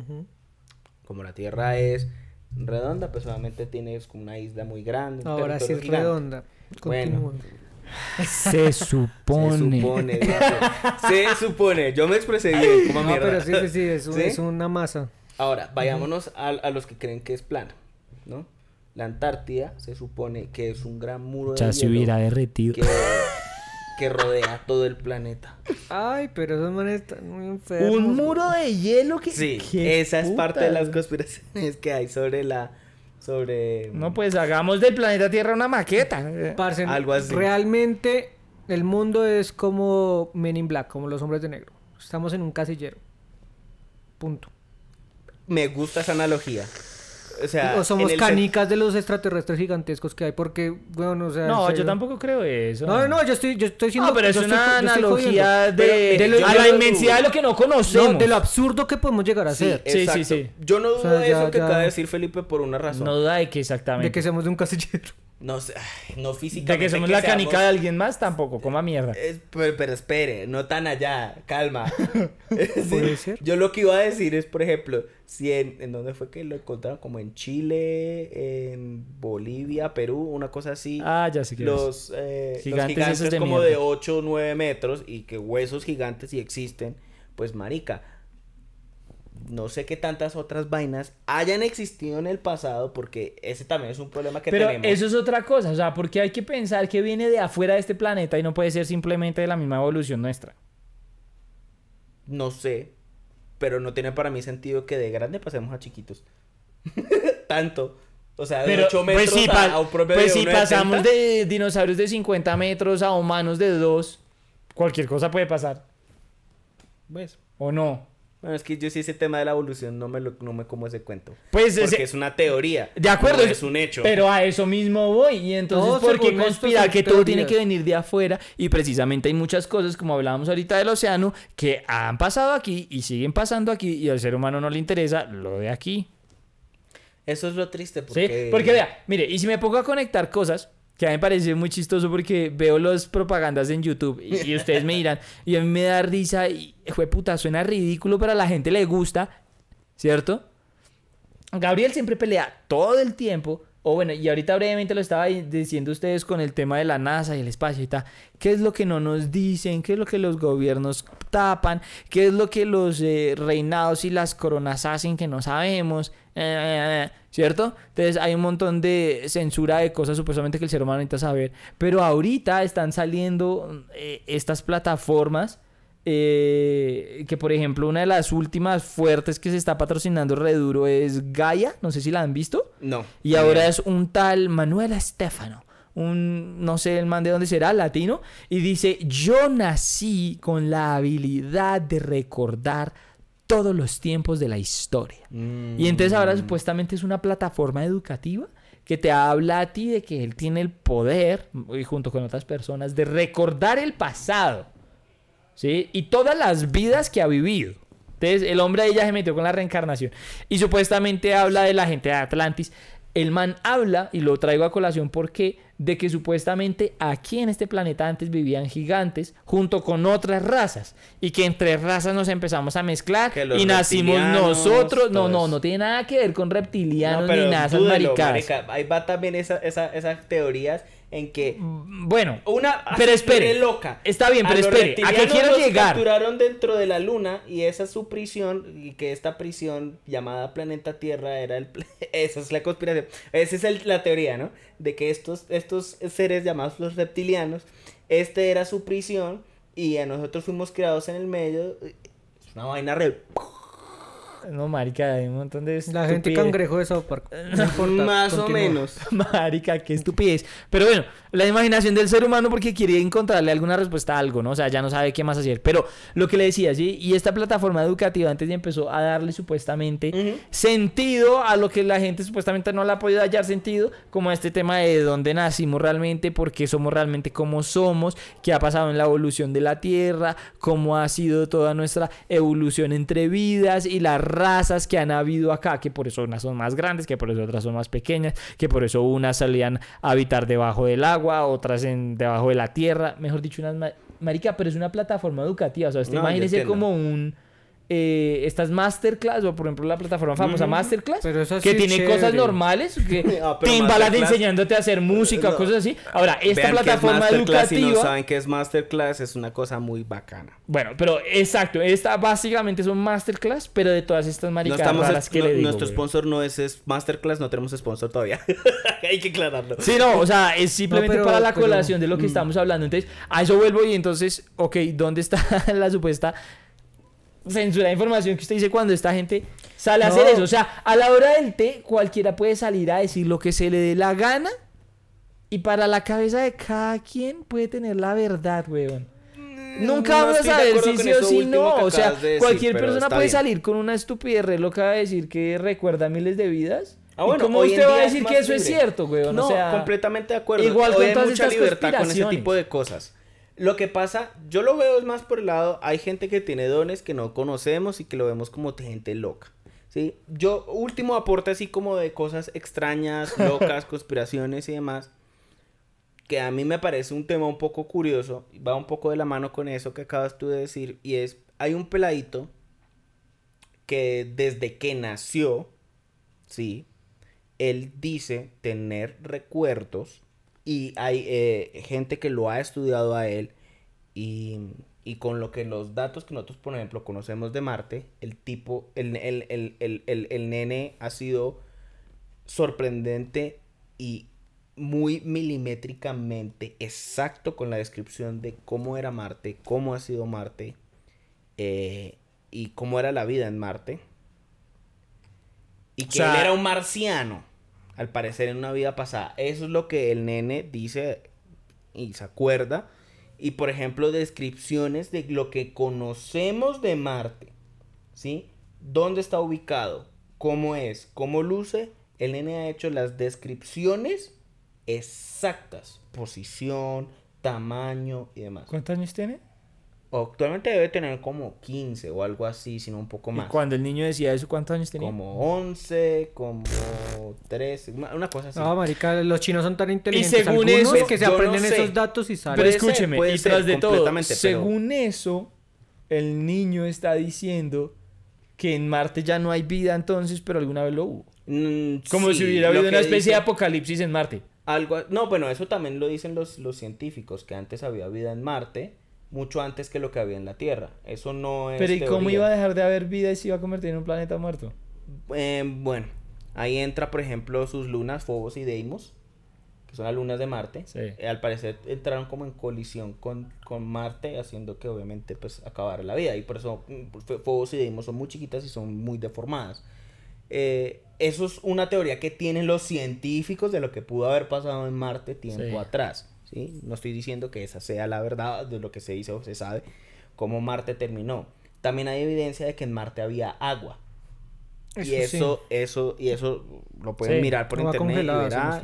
Como la Tierra es redonda, pues obviamente tienes como una isla muy grande. un Ahora sí es gigante. redonda. Bueno. Continúa. Se (laughs) supone. Se supone, se (laughs) supone. Yo me expresé bien, como No, mierda. pero sí, sí, sí, es, un- (laughs) ¿Sí? es una masa. Ahora, vayámonos a, a los que creen que es plana, ¿no? La Antártida se supone que es un gran muro de Ya se hielo hubiera derretido. que, que rodea todo el planeta. Ay, pero esos manes están muy enfermos. Un muro de hielo que. Sí, qué esa es parte de las conspiraciones que hay sobre la... sobre... No, pues hagamos del planeta Tierra una maqueta. Parce, Algo así. Realmente el mundo es como Men in Black, como los hombres de negro. Estamos en un casillero. Punto. Me gusta esa analogía. O sea, o somos canicas de los extraterrestres gigantescos que hay porque, bueno, o sea... No, yo tampoco creo eso. No, no, yo estoy, yo estoy siendo... No, pero es una estoy analogía de, Pero- de lo- a yo la inmensidad de lo que no conocemos. No, de lo absurdo que podemos llegar a Sí, ser. Sí, sí, exacto. sí. Yo no dudo O sea, de ya- eso que ya- acaba de decir Felipe por una razón. No duda de que exactamente. De que seamos de un casillero. No sé, no físicamente. De que somos la canica de alguien más, tampoco. Coma mierda. Es- pero, pero espere, no tan allá, calma. (laughs) Puede (laughs) ser. Yo lo que iba a decir es, por ejemplo, si en, en dónde fue que lo encontraron, como en Chile, en Bolivia, Perú, una cosa así. Ah, ya sé que los, eh, los Gigantes gigantes, esos de como mierda. de 8 o 9 metros y que huesos gigantes sí existen, pues marica, no sé qué tantas otras vainas hayan existido en el pasado porque ese también es un problema que Pero tenemos. eso es otra cosa, o sea, porque hay que pensar que viene de afuera de este planeta y no puede ser simplemente de la misma evolución nuestra. No sé, pero no tiene para mí sentido que de grande pasemos a chiquitos. (laughs) Tanto. O sea, de Pero 8 metros pues si, a, pa- a un pues de si 1,70. pasamos de dinosaurios de 50 metros a humanos de 2, cualquier cosa puede pasar. Pues, ¿O no? Bueno, es que yo sí ese tema de la evolución no me, lo, no me como ese cuento. Pues Porque ese- es una teoría. De acuerdo, no es un hecho. Pero a eso mismo voy. Y entonces, ¿por qué conspirar que todo tiene que venir de afuera? Y precisamente hay muchas cosas, como hablábamos ahorita del océano, que han pasado aquí y siguen pasando aquí y al ser humano no le interesa lo de aquí. Eso es lo triste ¿Sí? Porque vea, mire, y si me pongo a conectar cosas, que a mí me parece muy chistoso porque veo las propagandas en YouTube y, y ustedes me dirán, (laughs) y a mí me da risa y, fue puta, suena ridículo, pero a la gente le gusta, ¿cierto? Gabriel siempre pelea todo el tiempo, o bueno, y ahorita brevemente lo estaba diciendo ustedes con el tema de la NASA y el espacio y tal. ¿Qué es lo que no nos dicen? ¿Qué es lo que los gobiernos tapan? ¿Qué es lo que los eh, reinados y las coronas hacen que no sabemos? Eh, ¿Cierto? Entonces hay un montón de censura de cosas supuestamente que el ser humano necesita saber. Pero ahorita están saliendo eh, estas plataformas eh, que por ejemplo una de las últimas fuertes que se está patrocinando reduro es Gaia, no sé si la han visto. No. Y ahora es un tal Manuel Estefano, un, no sé, el man de dónde será, latino, y dice, yo nací con la habilidad de recordar todos los tiempos de la historia. Y entonces ahora Mm. supuestamente es una plataforma educativa que te habla a ti de que él tiene el poder, y junto con otras personas, de recordar el pasado. ¿Sí? Y todas las vidas que ha vivido. Entonces, el hombre ahí ya se metió con la reencarnación. Y supuestamente habla de la gente de Atlantis. El man habla, y lo traigo a colación porque, de que supuestamente aquí en este planeta antes vivían gigantes junto con otras razas. Y que entre razas nos empezamos a mezclar y nacimos nosotros. No, no, eso. no tiene nada que ver con reptilianos No, ni dúdelo, maricadas. marica. Ahí va también esa, esa, esas teorías en que Bueno, una Pero espere. re loca. Está bien, A pero los espere. ¿A qué quiero los llegar? capturaron dentro de la luna y esa es su prisión y que esta prisión llamada planeta Tierra era el (laughs) esa es la conspiración. Esa es el- la teoría, ¿no? De que estos estos seres llamados los reptilianos, este era su prisión y a nosotros fuimos creados en el medio. Es una vaina re No, marica, hay un montón de La gente estupidez. cangrejo de South Park. (laughs) No importa, más o menos. Marica, qué estupidez. Pero bueno, la imaginación del ser humano porque quiere encontrarle alguna respuesta a algo, ¿no? O sea, ya no sabe qué más hacer. Pero lo que le decía, ¿sí? Y esta plataforma educativa antes ya empezó a darle supuestamente sentido a lo que la gente supuestamente no le ha podido hallar sentido, como este tema de dónde nacimos realmente, por qué somos realmente como somos, qué ha pasado en la evolución de la Tierra, cómo ha sido toda nuestra evolución entre vidas y las razas que han habido acá, que por eso unas son más grandes, que por eso otras son más pequeñas, que por eso unas salían a habitar debajo del agua, otras en debajo de la tierra, mejor dicho, unas ma- marica, pero es una plataforma educativa, o sea, usted No, imagínese como un eh, estas masterclass o por ejemplo la plataforma famosa. Masterclass que es tiene cosas normales que (laughs) Ah, Masterclass- enseñándote a hacer música No. cosas así ahora esta Vean es plataforma Masterclass, Si no educativa saben qué es Masterclass, es una cosa muy bacana. bueno pero exacto esta básicamente son Masterclass pero de todas estas No maricas estamos raras que no- le digo nuestro güey. sponsor no es, es Masterclass, no tenemos sponsor todavía. (laughs) Hay que aclararlo. Sí, no, o sea, es simplemente pero- para la pero- colación de lo que mm. estamos hablando. Entonces, a eso vuelvo y entonces, ok, ¿dónde está (laughs) la supuesta censura de información que usted dice cuando esta gente sale a No. hacer eso? O sea, a la hora del té, cualquiera puede salir a decir lo que se le dé la gana y para la cabeza de cada quien puede tener la verdad, weón. Nunca Mm, no vamos a saber si sí o si no. O sea, acabas de decir, cualquier persona puede bien. salir con una estupidez re loca de decir que recuerda miles de vidas. Ah, bueno, ¿Y cómo usted va a decir que eso es cierto, weón? No, o sea, completamente de acuerdo. igual Hoy con hay mucha libertad con ese tipo de cosas. Lo que pasa, yo lo veo es más por el lado, hay gente que tiene dones que no conocemos y que lo vemos como gente loca. ¿sí? Yo, último aporte así como de cosas extrañas, (laughs) locas, conspiraciones y demás, que a mí me parece un tema un poco curioso, va un poco de la mano con eso que acabas tú de decir, y es, hay un peladito que desde que nació, ¿sí? Él dice tener recuerdos y hay eh, gente que lo ha estudiado a él y, y con lo que los datos que nosotros, por ejemplo, conocemos de Marte, el tipo, el, el, el, el, el- el nene ha sido sorprendente y muy milimétricamente exacto con la descripción de cómo era Marte, cómo ha sido Marte eh, y cómo era la vida en Marte. Y que sea- él era un marciano, al parecer en una vida pasada. Eso es lo que el nene dice y se acuerda. Y por ejemplo, descripciones de lo que conocemos de Marte. ¿Sí? ¿Dónde está ubicado? ¿Cómo es? ¿Cómo luce? El nene ha hecho las descripciones exactas. Posición, tamaño y demás. ¿Cuántos años tiene? Actualmente debe tener como 15 o algo así, sino un poco Y más. cuando el niño decía eso, ¿cuántos años tenía? Como 11, como 13, una cosa así. No, marica, los chinos son tan inteligentes según algunos eso, que se no aprenden sé. esos datos y salen. Pero escúcheme, puede y ser, tras de todo, completamente, pero- según eso, el niño está diciendo que en Marte ya no hay vida entonces, pero alguna vez lo hubo. Mm, Como sí, si hubiera habido una especie dice- de apocalipsis en Marte. Algo, no, bueno, eso también lo dicen los, los científicos, que antes había vida en Marte, mucho antes que lo que había en la Tierra. Eso no es Pero ¿y cómo iba a dejar de haber vida y se iba a convertir en un planeta muerto? Eh, bueno, ahí entra, por ejemplo, sus lunas, Phobos y Deimos, que son las lunas de Marte. Sí. Eh, al parecer entraron como en colisión con, con Marte, haciendo que obviamente pues acabara la vida. Y por eso mm, Ph- Phobos y Deimos son muy chiquitas y son muy deformadas. eh, eso es una teoría que tienen los científicos de lo que pudo haber pasado en Marte tiempo Sí. atrás. ¿Sí? No estoy diciendo que esa sea la verdad de lo que se dice o se sabe, cómo Marte terminó. También hay evidencia de que en Marte había agua. y sí. eso, eso, y eso lo pueden Sí, mirar por internet y verá,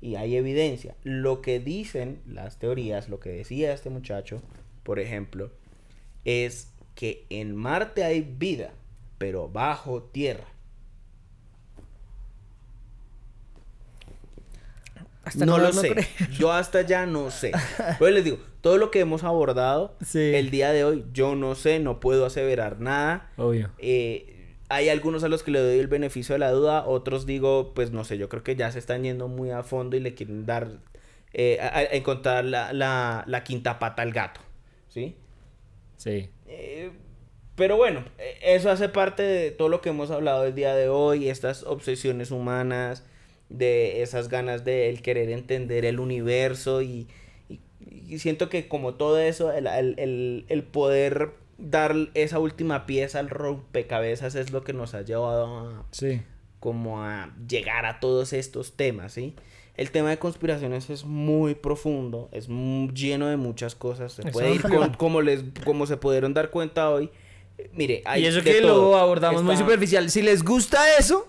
y hay evidencia. Lo que dicen las teorías, lo que decía este muchacho, por ejemplo, es que en Marte hay vida, pero bajo tierra. Hasta no lo sé. Yo hasta ya no sé. Pues les digo, todo lo que hemos abordado Sí. el día de hoy, yo no sé, no puedo aseverar nada. Obvio. Eh, hay algunos a los que le doy el beneficio de la duda, otros digo, pues no sé, yo creo que ya se están yendo muy a fondo y le quieren dar, eh, a, a encontrar la, la, la quinta pata al gato, ¿sí? Sí. Eh, pero bueno, eso hace parte de todo lo que hemos hablado el día de hoy, estas obsesiones humanas, de esas ganas de el querer entender el universo y, y- y siento que como todo eso, el, el- el- el poder dar esa última pieza al rompecabezas es lo que nos ha llevado a, Sí. como a llegar a todos estos temas, ¿sí? El tema de conspiraciones es muy profundo, es lleno de muchas cosas, se puede ir con, como les como se pudieron dar cuenta hoy. Mire, hay y eso de que todo. lo abordamos muy superficial. Si les gusta eso,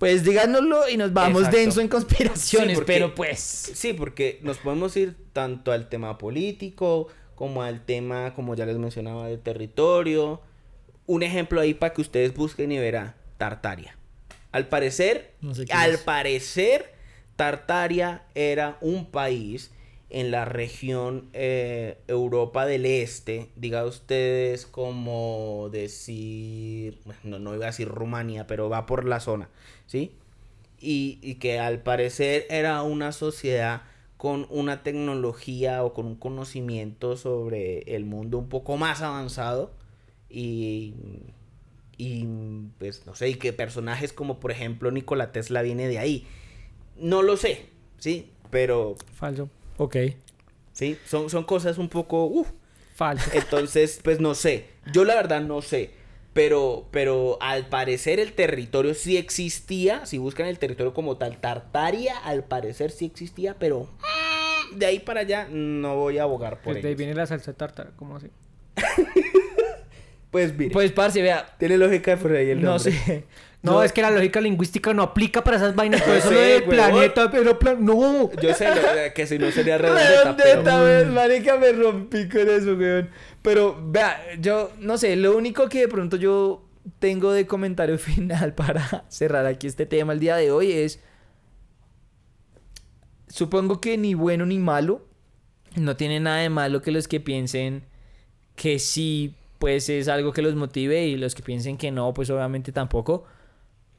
pues díganoslo y nos vamos Exacto. denso en conspiraciones. Sí, porque- pero pues. Sí, porque nos podemos ir tanto al tema político como al tema, como ya les mencionaba, de territorio. Un ejemplo ahí para que ustedes busquen y verán, Tartaria. Al parecer, No sé qué al es. parecer, Tartaria era un país en la región eh, Europa del Este, diga ustedes como decir, no, no iba a decir Rumania, pero va por la zona, ¿sí? y, y que al parecer era una sociedad con una tecnología o con un conocimiento sobre el mundo un poco más avanzado y, y pues no sé, y que personajes como por ejemplo Nikola Tesla viene de ahí. No lo sé, ¿sí? Pero Falso. Ok. sí, son, son cosas un poco... uf. Falso. (laughs) Entonces, pues no sé. Yo la verdad no sé. Pero, pero al parecer el territorio sí existía. Si buscan el territorio como tal, Tartaria, al parecer sí existía, pero mm, de ahí para allá no voy a abogar por Desde ahí ellos. viene la salsa tártara, ¿cómo así? (laughs) Pues mire, Pues, parce, vea. tiene lógica por ahí el No nombre. sé. No, es que la lógica lingüística no aplica para esas vainas. Por Yo (laughs) eso lo del planeta, pero plan... No. Yo sé lo- que si no sería (laughs) redondeta, pero... Redondeta, weón, marica, me rompí con eso, weón. Pero, vea, yo, no sé, lo único que de pronto yo tengo de comentario (laughs) final para cerrar aquí este tema el día de hoy es... Supongo que ni bueno ni malo. No tiene nada de malo que los que piensen que sí, pues es algo que los motive y los que piensen que no, pues obviamente tampoco.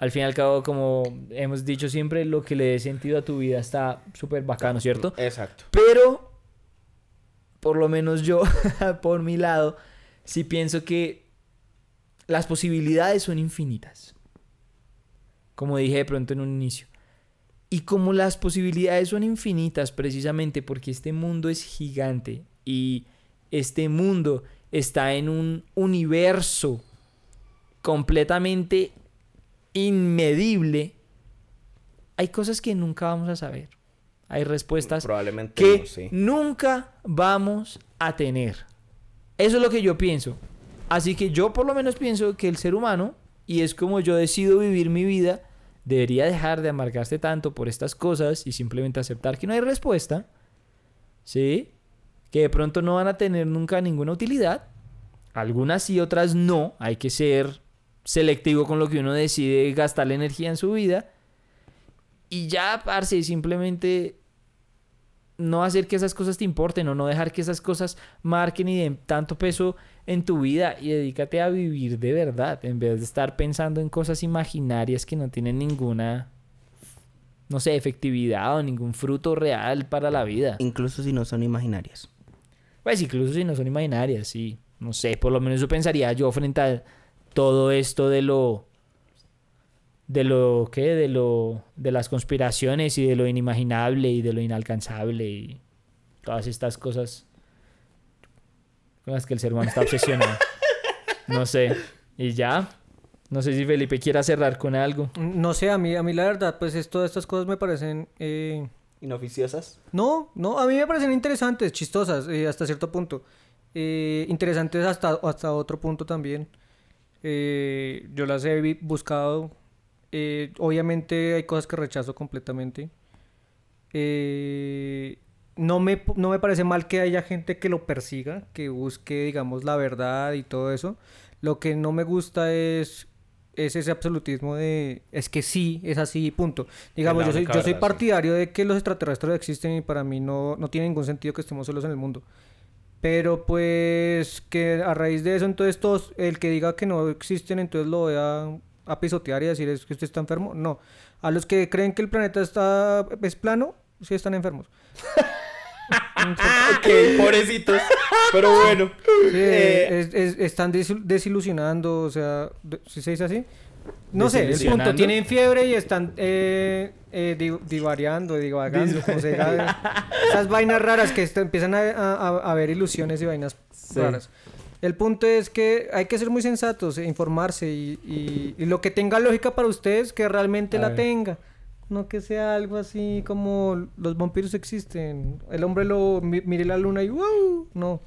Al fin y al cabo, como hemos dicho siempre, lo que le dé sentido a tu vida está súper bacano, ¿cierto? Exacto. Pero, por lo menos yo, (laughs) por mi lado, sí pienso que las posibilidades son infinitas. Como dije de pronto en un inicio. Y como las posibilidades son infinitas, precisamente porque este mundo es gigante y este mundo está en un universo completamente inmedible, hay cosas que nunca vamos a saber. Hay respuestas Probablemente que no, sí. nunca vamos a tener. Eso es lo que yo pienso. Así que yo por lo menos pienso que el ser humano, y es como yo decido vivir mi vida, debería dejar de amargarse tanto por estas cosas y simplemente aceptar que no hay respuesta. ¿Sí? Que de pronto no van a tener nunca ninguna utilidad. Algunas sí, otras no. Hay que ser selectivo con lo que uno decide gastar la energía en su vida. Y ya, parce, simplemente no hacer que esas cosas te importen o no dejar que esas cosas marquen y den tanto peso en tu vida y dedícate a vivir de verdad en vez de estar pensando en cosas imaginarias que no tienen ninguna no sé, efectividad o ningún fruto real para la vida. Incluso si no son imaginarias. Pues incluso si no son imaginarias, sí. No sé, por lo menos eso pensaría yo frente a todo esto de lo de lo qué, de lo de las conspiraciones y de lo inimaginable y de lo inalcanzable y todas estas cosas con las que el ser humano está obsesionado. (laughs) No sé. Y ya. No sé si Felipe quiera cerrar con algo. No sé, a mí, a mí la verdad, pues es, todas estas cosas me parecen... eh, Inoficiosas. No, no, a mí me parecen interesantes, chistosas, eh, hasta cierto punto. Eh, interesantes hasta, hasta otro punto también. Eh, yo las he buscado. Eh, obviamente hay cosas que rechazo completamente. Eh, no, me, no me parece mal que haya gente que lo persiga, que busque, digamos, la verdad y todo eso. Lo que no me gusta es, es ese absolutismo de es que sí, es así, punto. Digamos, yo soy, yo soy partidario de que los extraterrestres existen y para mí no, no tiene ningún sentido que estemos solos en el mundo. Pero pues que a raíz de eso, entonces todos, el que diga que no existen, entonces lo voy a, a pisotear y decir es que usted está enfermo. No. A los que creen que el planeta está es plano, sí están enfermos. ok, pobrecitos. Pero bueno. Sí, Eh, es- es- están desil- desilusionando, o sea, ¿sí se dice así? No sé, el punto, tienen fiebre y están eh, eh, di- divariando, divagando, como se diga. (laughs) Esas vainas raras que empiezan a, a- a ver ilusiones y vainas raras. El punto es que hay que ser muy sensatos, e informarse y, y- y lo que tenga lógica para ustedes, que realmente A la ver. tenga. No que sea algo así como los vampiros existen. El hombre lo mi- mire la luna y ¡wow! No.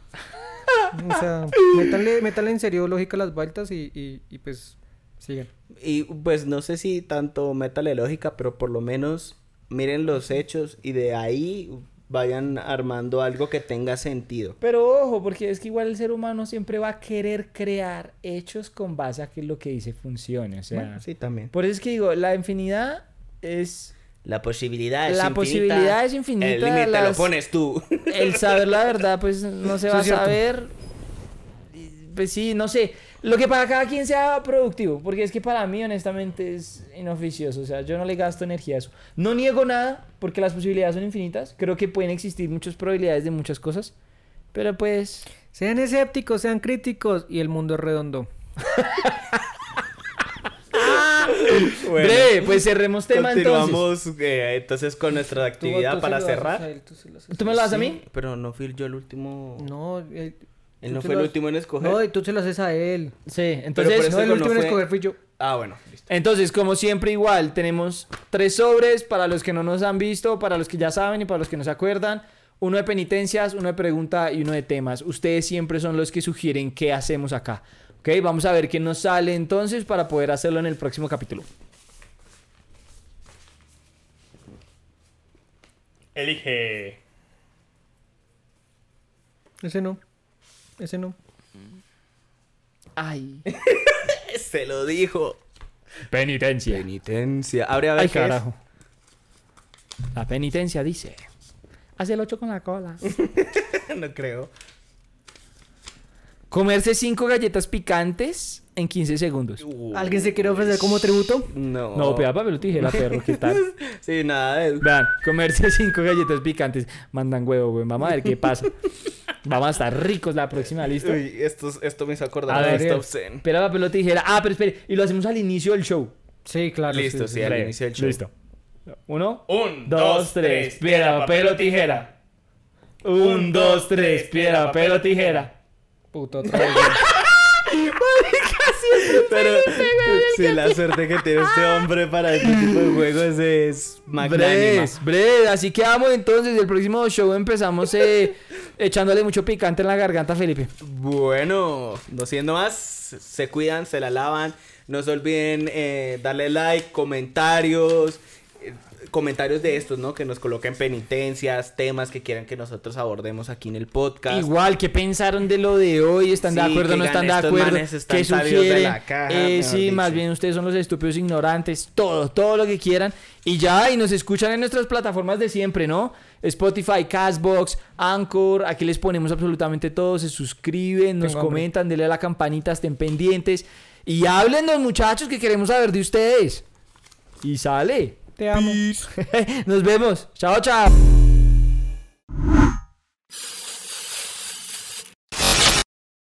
O sea, (laughs) métanle, métanle en serio lógica las vueltas y, y, y pues sigan. Y pues no sé si tanto métale lógica, pero por lo menos miren los hechos y de ahí vayan armando algo que tenga sentido. Pero ojo, porque es que igual el ser humano siempre va a querer crear hechos con base a que lo que dice funcione. O sea, Bueno, sí, también. por eso es que digo, la infinidad es La posibilidad es La infinita. posibilidad es infinita, El límite lo pones tú. el saber la verdad, pues no (laughs) se va a saber. Pues sí, no sé. Lo que para cada quien sea productivo, porque es que para mí honestamente es inoficioso, o sea, yo no le gasto energía a eso. No niego nada, porque las posibilidades son infinitas. Creo que pueden existir muchas probabilidades de muchas cosas, pero pues Sean escépticos, sean críticos y el mundo es redondo. (laughs) Bueno, Breve, pues cerremos tema entonces. Continuamos eh, entonces con nuestra actividad para cerrar. ¿Tú me lo das a Sí, mí? Pero no fui yo el último. No, eh, Él no fue el último en escoger. No, y tú se lo haces a él. Sí, entonces, no, el último no en escoger fui yo. Ah, bueno, listo. entonces, como siempre igual, tenemos tres sobres para los que no nos han visto, para los que ya saben y para los que no se acuerdan. Uno de penitencias, uno de pregunta y uno de temas. Ustedes siempre son los que sugieren qué hacemos acá. Ok, vamos a ver qué nos sale entonces para poder hacerlo en el próximo capítulo. Elige. Ese no. Ese no. Ay. (laughs) Se lo dijo. Penitencia. Penitencia. Abre a ver Ay, qué es. carajo. La penitencia dice. Haz el 8 con la cola. (laughs) no creo. Comerse cinco galletas picantes en 15 segundos. ¿Alguien se quiere ofrecer como tributo? No. No, pega papel o tijera, perro, ¿qué tal? (laughs) Sí, nada de. Vean, comerse cinco galletas picantes. Mandan huevo, güey. Vamos a ver qué pasa. Vamos a estar ricos la próxima, ¿listo? Uy, esto, esto me hizo acordar A de ver, esta bien. obscena. Espera, papel o tijera. Ah, pero espere. Y lo hacemos al inicio del show. Sí, claro. Listo, sí, al Breve. inicio del show. Listo. Uno, Un, dos, tres. Piedra, papel o tijera. Un, dos, tres. Piedra, papel o tijera. Puto otra vez. (laughs) Pero sí, la suerte que tiene este hombre para este tipo de juegos es magnánima. Así que vamos entonces. El próximo show empezamos eh, (laughs) echándole mucho picante en la garganta Felipe. Bueno, no siendo más, se cuidan, se la lavan. No se olviden eh, darle like, comentarios, comentarios de estos, ¿no? Que nos coloquen penitencias, temas que quieran que nosotros abordemos aquí en el podcast. Igual, ¿qué pensaron de lo de hoy? ¿Están de acuerdo o no están de acuerdo? están ¿Qué sabidos de sugieren? la caja, Eh, sí, más bien ustedes son los estúpidos ignorantes. Todo, todo lo que quieran. Y ya, y nos escuchan en nuestras plataformas de siempre, ¿no? Spotify, Castbox, Anchor. Aquí les ponemos absolutamente todo. Se suscriben, nos Tengo hambre. comentan, denle a la campanita, estén pendientes. Y háblennos, muchachos, que queremos saber de ustedes. Y sale. Te amo. (laughs) Nos vemos. Chao, chao.